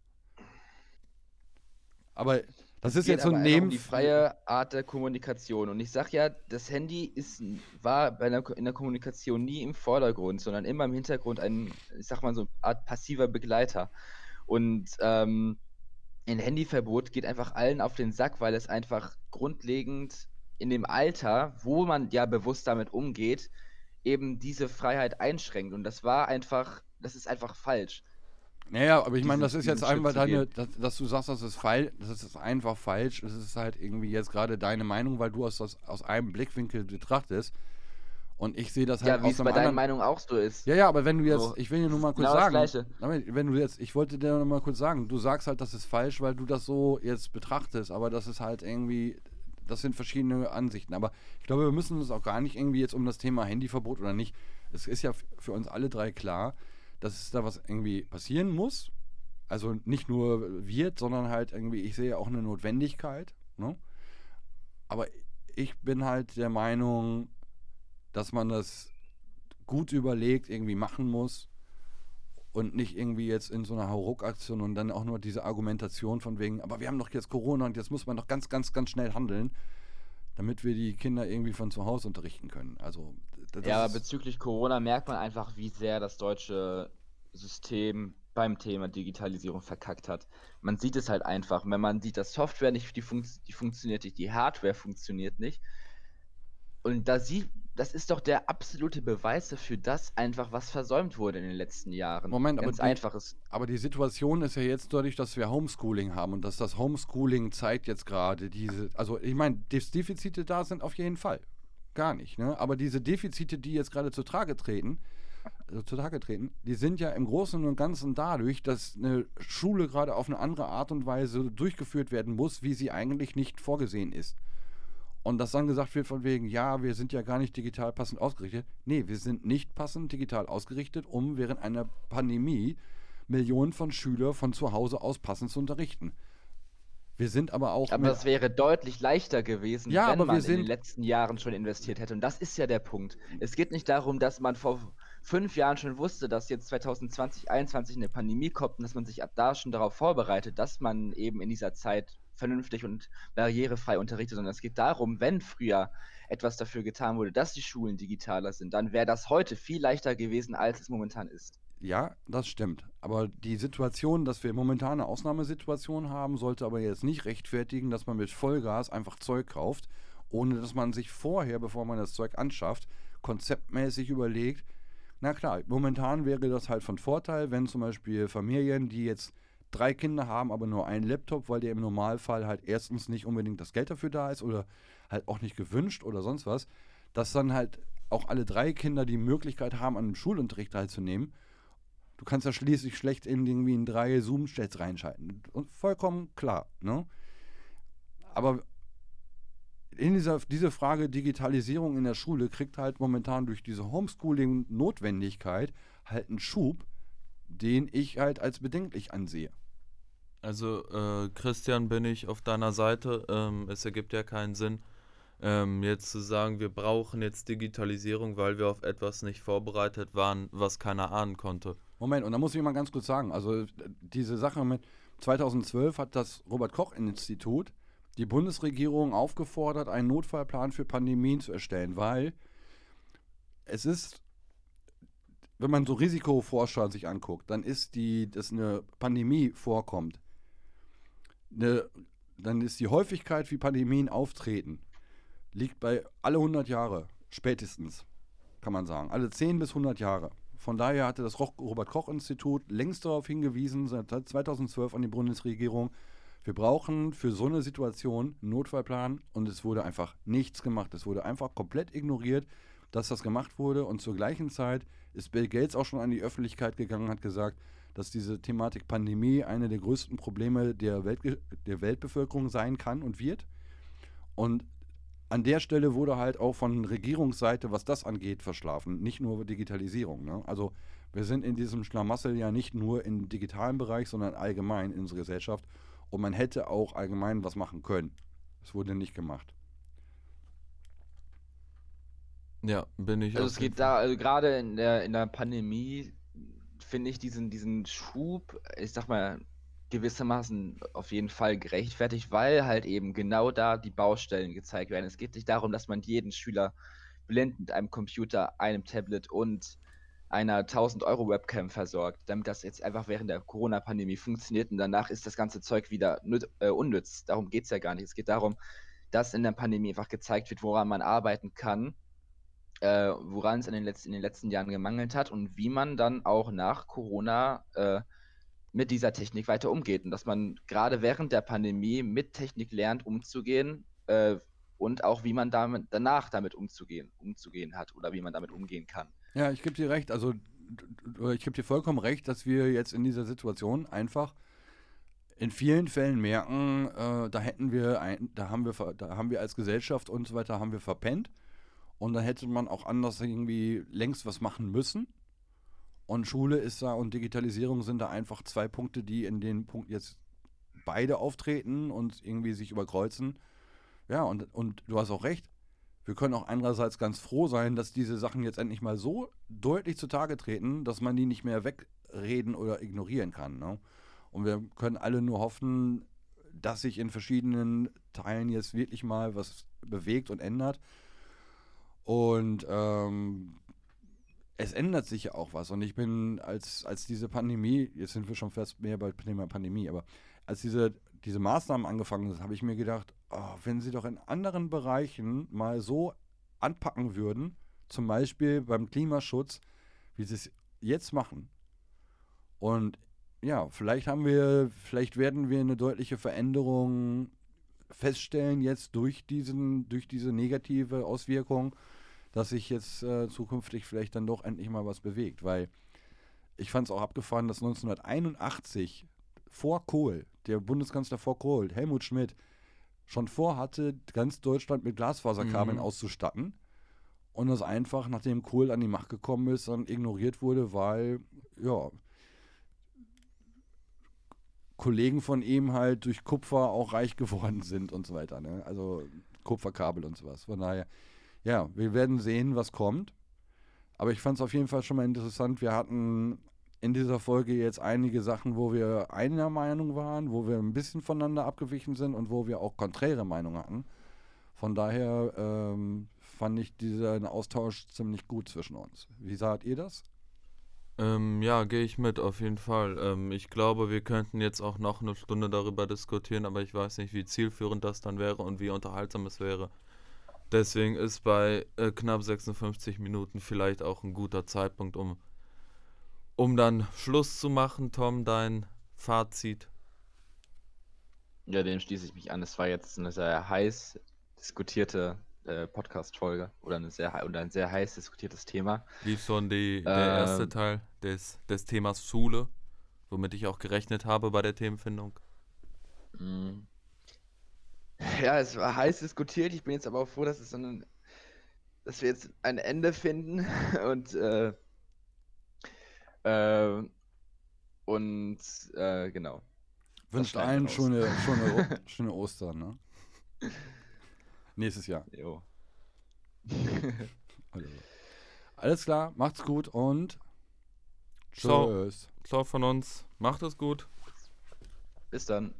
A: Aber das ist jetzt so Neben.
C: um die freie Art der Kommunikation. Und ich sag ja, das Handy ist, war bei der, in der Kommunikation nie im Vordergrund, sondern immer im Hintergrund ein, ich sag mal so eine Art passiver Begleiter. Und ähm, ein Handyverbot geht einfach allen auf den Sack, weil es einfach grundlegend in dem Alter, wo man ja bewusst damit umgeht, eben diese Freiheit einschränkt. Und das war einfach, das ist einfach falsch.
A: Naja, aber ich meine, das ist jetzt einfach deine, dass, dass du sagst, das ist falsch, das ist einfach falsch. Das ist halt irgendwie jetzt gerade deine Meinung, weil du aus, aus einem Blickwinkel betrachtest. Und ich sehe das halt
C: Ja, wie es bei deiner
A: anderen.
C: Meinung auch so ist.
A: Ja, ja, aber wenn du jetzt,
C: So,
A: ich will dir nur mal kurz
C: genau
A: sagen, wenn du jetzt, ich wollte dir nur mal kurz sagen, du sagst halt, das ist falsch, weil du das so jetzt betrachtest, aber das ist halt irgendwie, das sind verschiedene Ansichten. Aber ich glaube, wir müssen uns auch gar nicht irgendwie jetzt um das Thema Handyverbot oder nicht. Es ist ja für uns alle drei klar, dass es da was irgendwie passieren muss. Also nicht nur wird, sondern halt irgendwie, ich sehe auch eine Notwendigkeit. Ne? Aber ich bin halt der Meinung, dass man das gut überlegt irgendwie machen muss und nicht irgendwie jetzt in so einer Hauruck-Aktion und dann auch nur diese Argumentation von wegen, aber wir haben doch jetzt Corona und jetzt muss man doch ganz, ganz, ganz schnell handeln, damit wir die Kinder irgendwie von zu Hause unterrichten können. Also
C: Ja, aber bezüglich Corona merkt man einfach, wie sehr das deutsche System beim Thema Digitalisierung verkackt hat. Man sieht es halt einfach. Wenn man sieht, dass Software nicht, die, funkt, die funktioniert nicht, die Hardware funktioniert nicht. Und da sieht, das ist doch der absolute Beweis dafür, dass einfach was versäumt wurde in den letzten Jahren.
A: Moment, aber
C: Ganz
A: die-
C: einfaches.
A: Aber die Situation ist ja jetzt dadurch, dass wir Homeschooling haben und dass das Homeschooling zeigt jetzt gerade diese, also ich meine, Defizite da sind auf jeden Fall. Gar nicht, ne? Aber diese Defizite, die jetzt gerade zutage treten, also zutage treten, die sind ja im Großen und Ganzen dadurch, dass eine Schule gerade auf eine andere Art und Weise durchgeführt werden muss, wie sie eigentlich nicht vorgesehen ist. Und dass dann gesagt wird von wegen, ja, wir sind ja gar nicht digital passend ausgerichtet. Nee, wir sind nicht passend digital ausgerichtet, um während einer Pandemie Millionen von Schülern von zu Hause aus passend zu unterrichten. Wir sind aber auch.
C: Aber es wäre deutlich leichter gewesen,
A: Ja,
C: wenn
A: aber wir
C: man in den letzten Jahren schon investiert hätte. Und das ist ja der Punkt. Es geht nicht darum, dass man vor fünf Jahren schon wusste, dass jetzt 2020, 2021 eine Pandemie kommt und dass man sich ab da schon darauf vorbereitet, dass man eben in dieser Zeit vernünftig und barrierefrei unterrichtet, sondern es geht darum, wenn früher etwas dafür getan wurde, dass die Schulen digitaler sind, dann wäre das heute viel leichter gewesen, als es momentan ist.
A: Ja, das stimmt. Aber die Situation, dass wir momentan eine Ausnahmesituation haben, sollte aber jetzt nicht rechtfertigen, dass man mit Vollgas einfach Zeug kauft, ohne dass man sich vorher, bevor man das Zeug anschafft, konzeptmäßig überlegt, na klar, momentan wäre das halt von Vorteil, wenn zum Beispiel Familien, die jetzt drei Kinder haben, aber nur einen Laptop, weil der im Normalfall halt erstens nicht unbedingt das Geld dafür da ist oder halt auch nicht gewünscht oder sonst was, dass dann halt auch alle drei Kinder die Möglichkeit haben, an dem Schulunterricht teilzunehmen. Du kannst ja schließlich schlecht in irgendwie in drei Zoom-Chats reinschalten. Und vollkommen klar, ne? Aber in dieser diese Frage Digitalisierung in der Schule kriegt halt momentan durch diese Homeschooling-Notwendigkeit halt einen Schub, den ich halt als bedenklich ansehe.
B: Also, äh, Christian, bin ich auf deiner Seite. Ähm, es ergibt ja keinen Sinn, ähm, jetzt zu sagen, wir brauchen jetzt Digitalisierung, weil wir auf etwas nicht vorbereitet waren, was keiner ahnen konnte.
A: Moment, und da muss ich mal ganz kurz sagen, also diese Sache mit 2012 hat das Robert Koch Institut die Bundesregierung aufgefordert, einen Notfallplan für Pandemien zu erstellen, weil es ist, wenn man so Risikoforscher sich anguckt, dann ist die, dass eine Pandemie vorkommt, eine, dann ist die Häufigkeit, wie Pandemien auftreten, liegt bei alle 100 Jahre spätestens, kann man sagen, alle 10 bis 100 Jahre. Von daher hatte das Robert Koch Institut längst darauf hingewiesen, seit 2012 an die Bundesregierung, wir brauchen für so eine Situation einen Notfallplan und es wurde einfach nichts gemacht. Es wurde einfach komplett ignoriert, dass das gemacht wurde und zur gleichen Zeit ist Bill Gates auch schon an die Öffentlichkeit gegangen und hat gesagt, dass diese Thematik Pandemie eine der größten Probleme der, Welt, der Weltbevölkerung sein kann und wird. Und an der Stelle wurde halt auch von Regierungsseite, was das angeht, verschlafen. Nicht nur Digitalisierung. Ne? Also wir sind in diesem Schlamassel ja nicht nur im digitalen Bereich, sondern allgemein in unserer Gesellschaft. Und man hätte auch allgemein was machen können. Es wurde nicht gemacht.
B: Ja, bin ich.
C: Also es geht da, also gerade in der, in der Pandemie finde ich diesen, diesen Schub, ich sag mal, gewissermaßen auf jeden Fall gerechtfertigt, weil halt eben genau da die Baustellen gezeigt werden. Es geht nicht darum, dass man jeden Schüler blind mit einem Computer, einem Tablet und einer 1000 Euro Webcam versorgt, damit das jetzt einfach während der Corona-Pandemie funktioniert und danach ist das ganze Zeug wieder äh, unnütz. Darum geht es ja gar nicht. Es geht darum, dass in der Pandemie einfach gezeigt wird, woran man arbeiten kann, äh, woran es in den, letzten, in den letzten Jahren gemangelt hat und wie man dann auch nach Corona äh, mit dieser Technik weiter umgeht. Und dass man gerade während der Pandemie mit Technik lernt, umzugehen äh, und auch wie man damit danach damit umzugehen, umzugehen hat oder wie man damit umgehen kann.
A: Ja, ich gebe dir recht. Also ich gebe dir vollkommen recht, dass wir jetzt in dieser Situation einfach in vielen Fällen merken, äh, da hätten wir, ein, da haben wir, da haben wir als Gesellschaft und so weiter haben wir verpennt und da hätte man auch anders irgendwie längst was machen müssen. Und Schule ist da und Digitalisierung sind da einfach zwei Punkte, die in den Punkt jetzt beide auftreten und irgendwie sich überkreuzen. Ja, und, und du hast auch recht wir können auch andererseits ganz froh sein, dass diese Sachen jetzt endlich mal so deutlich zutage treten, dass man die nicht mehr wegreden oder ignorieren kann. Ne? Und wir können alle nur hoffen, dass sich in verschiedenen Teilen jetzt wirklich mal was bewegt und ändert. Und ähm, es ändert sich ja auch was. Und ich bin, als, als diese Pandemie, jetzt sind wir schon fast mehr bei Thema Pandemie, aber als diese, diese Maßnahmen angefangen sind, habe ich mir gedacht, oh, wenn sie doch in anderen Bereichen mal so anpacken würden, zum Beispiel beim Klimaschutz, wie sie es jetzt machen. Und ja, vielleicht haben wir, vielleicht werden wir eine deutliche Veränderung feststellen jetzt durch diesen, durch diese negative Auswirkung, dass sich jetzt äh, zukünftig vielleicht dann doch endlich mal was bewegt, weil ich fand es auch abgefahren, dass 1981 vor Kohl, der Bundeskanzler vor Kohl, Helmut Schmidt, schon vorhatte, ganz Deutschland mit Glasfaserkabeln mhm. auszustatten. Und das einfach, nachdem Kohl an die Macht gekommen ist, dann ignoriert wurde, weil, ja, Kollegen von ihm halt durch Kupfer auch reich geworden sind und so weiter. Ne? Also Kupferkabel und sowas. Von daher, ja, wir werden sehen, was kommt. Aber ich fand es auf jeden Fall schon mal interessant. Wir hatten in dieser Folge jetzt einige Sachen, wo wir einer Meinung waren, wo wir ein bisschen voneinander abgewichen sind und wo wir auch konträre Meinungen hatten. Von daher ähm, fand ich diesen Austausch ziemlich gut zwischen uns. Wie saht ihr das?
B: Ähm, ja, gehe ich mit, auf jeden Fall. Ähm, ich glaube, wir könnten jetzt auch noch eine Stunde darüber diskutieren, aber ich weiß nicht, wie zielführend das dann wäre und wie unterhaltsam es wäre. Deswegen ist bei äh, knapp 56 Minuten vielleicht auch ein guter Zeitpunkt, um, um dann Schluss zu machen. Tom, dein Fazit.
C: Ja, dem schließe ich mich an. Es war jetzt eine sehr heiß diskutierte äh, Podcast-Folge oder, eine sehr, oder ein sehr heiß diskutiertes Thema.
B: Lief schon die, der erste
C: Ähm.
B: Teil des, des Themas Schule, womit ich auch gerechnet habe bei der Themenfindung.
C: Mm. Ja, es war heiß diskutiert. Ich bin jetzt aber auch froh, dass es so dass wir jetzt ein Ende finden und äh, äh, und äh, genau.
A: Wünscht allen schöne, schöne, schöne Ostern, ne? Nächstes Jahr.
C: Jo.
A: Also. Alles klar, macht's gut und
B: Ciao.
A: tschüss.
B: Ciao von uns. Macht es gut.
C: Bis dann.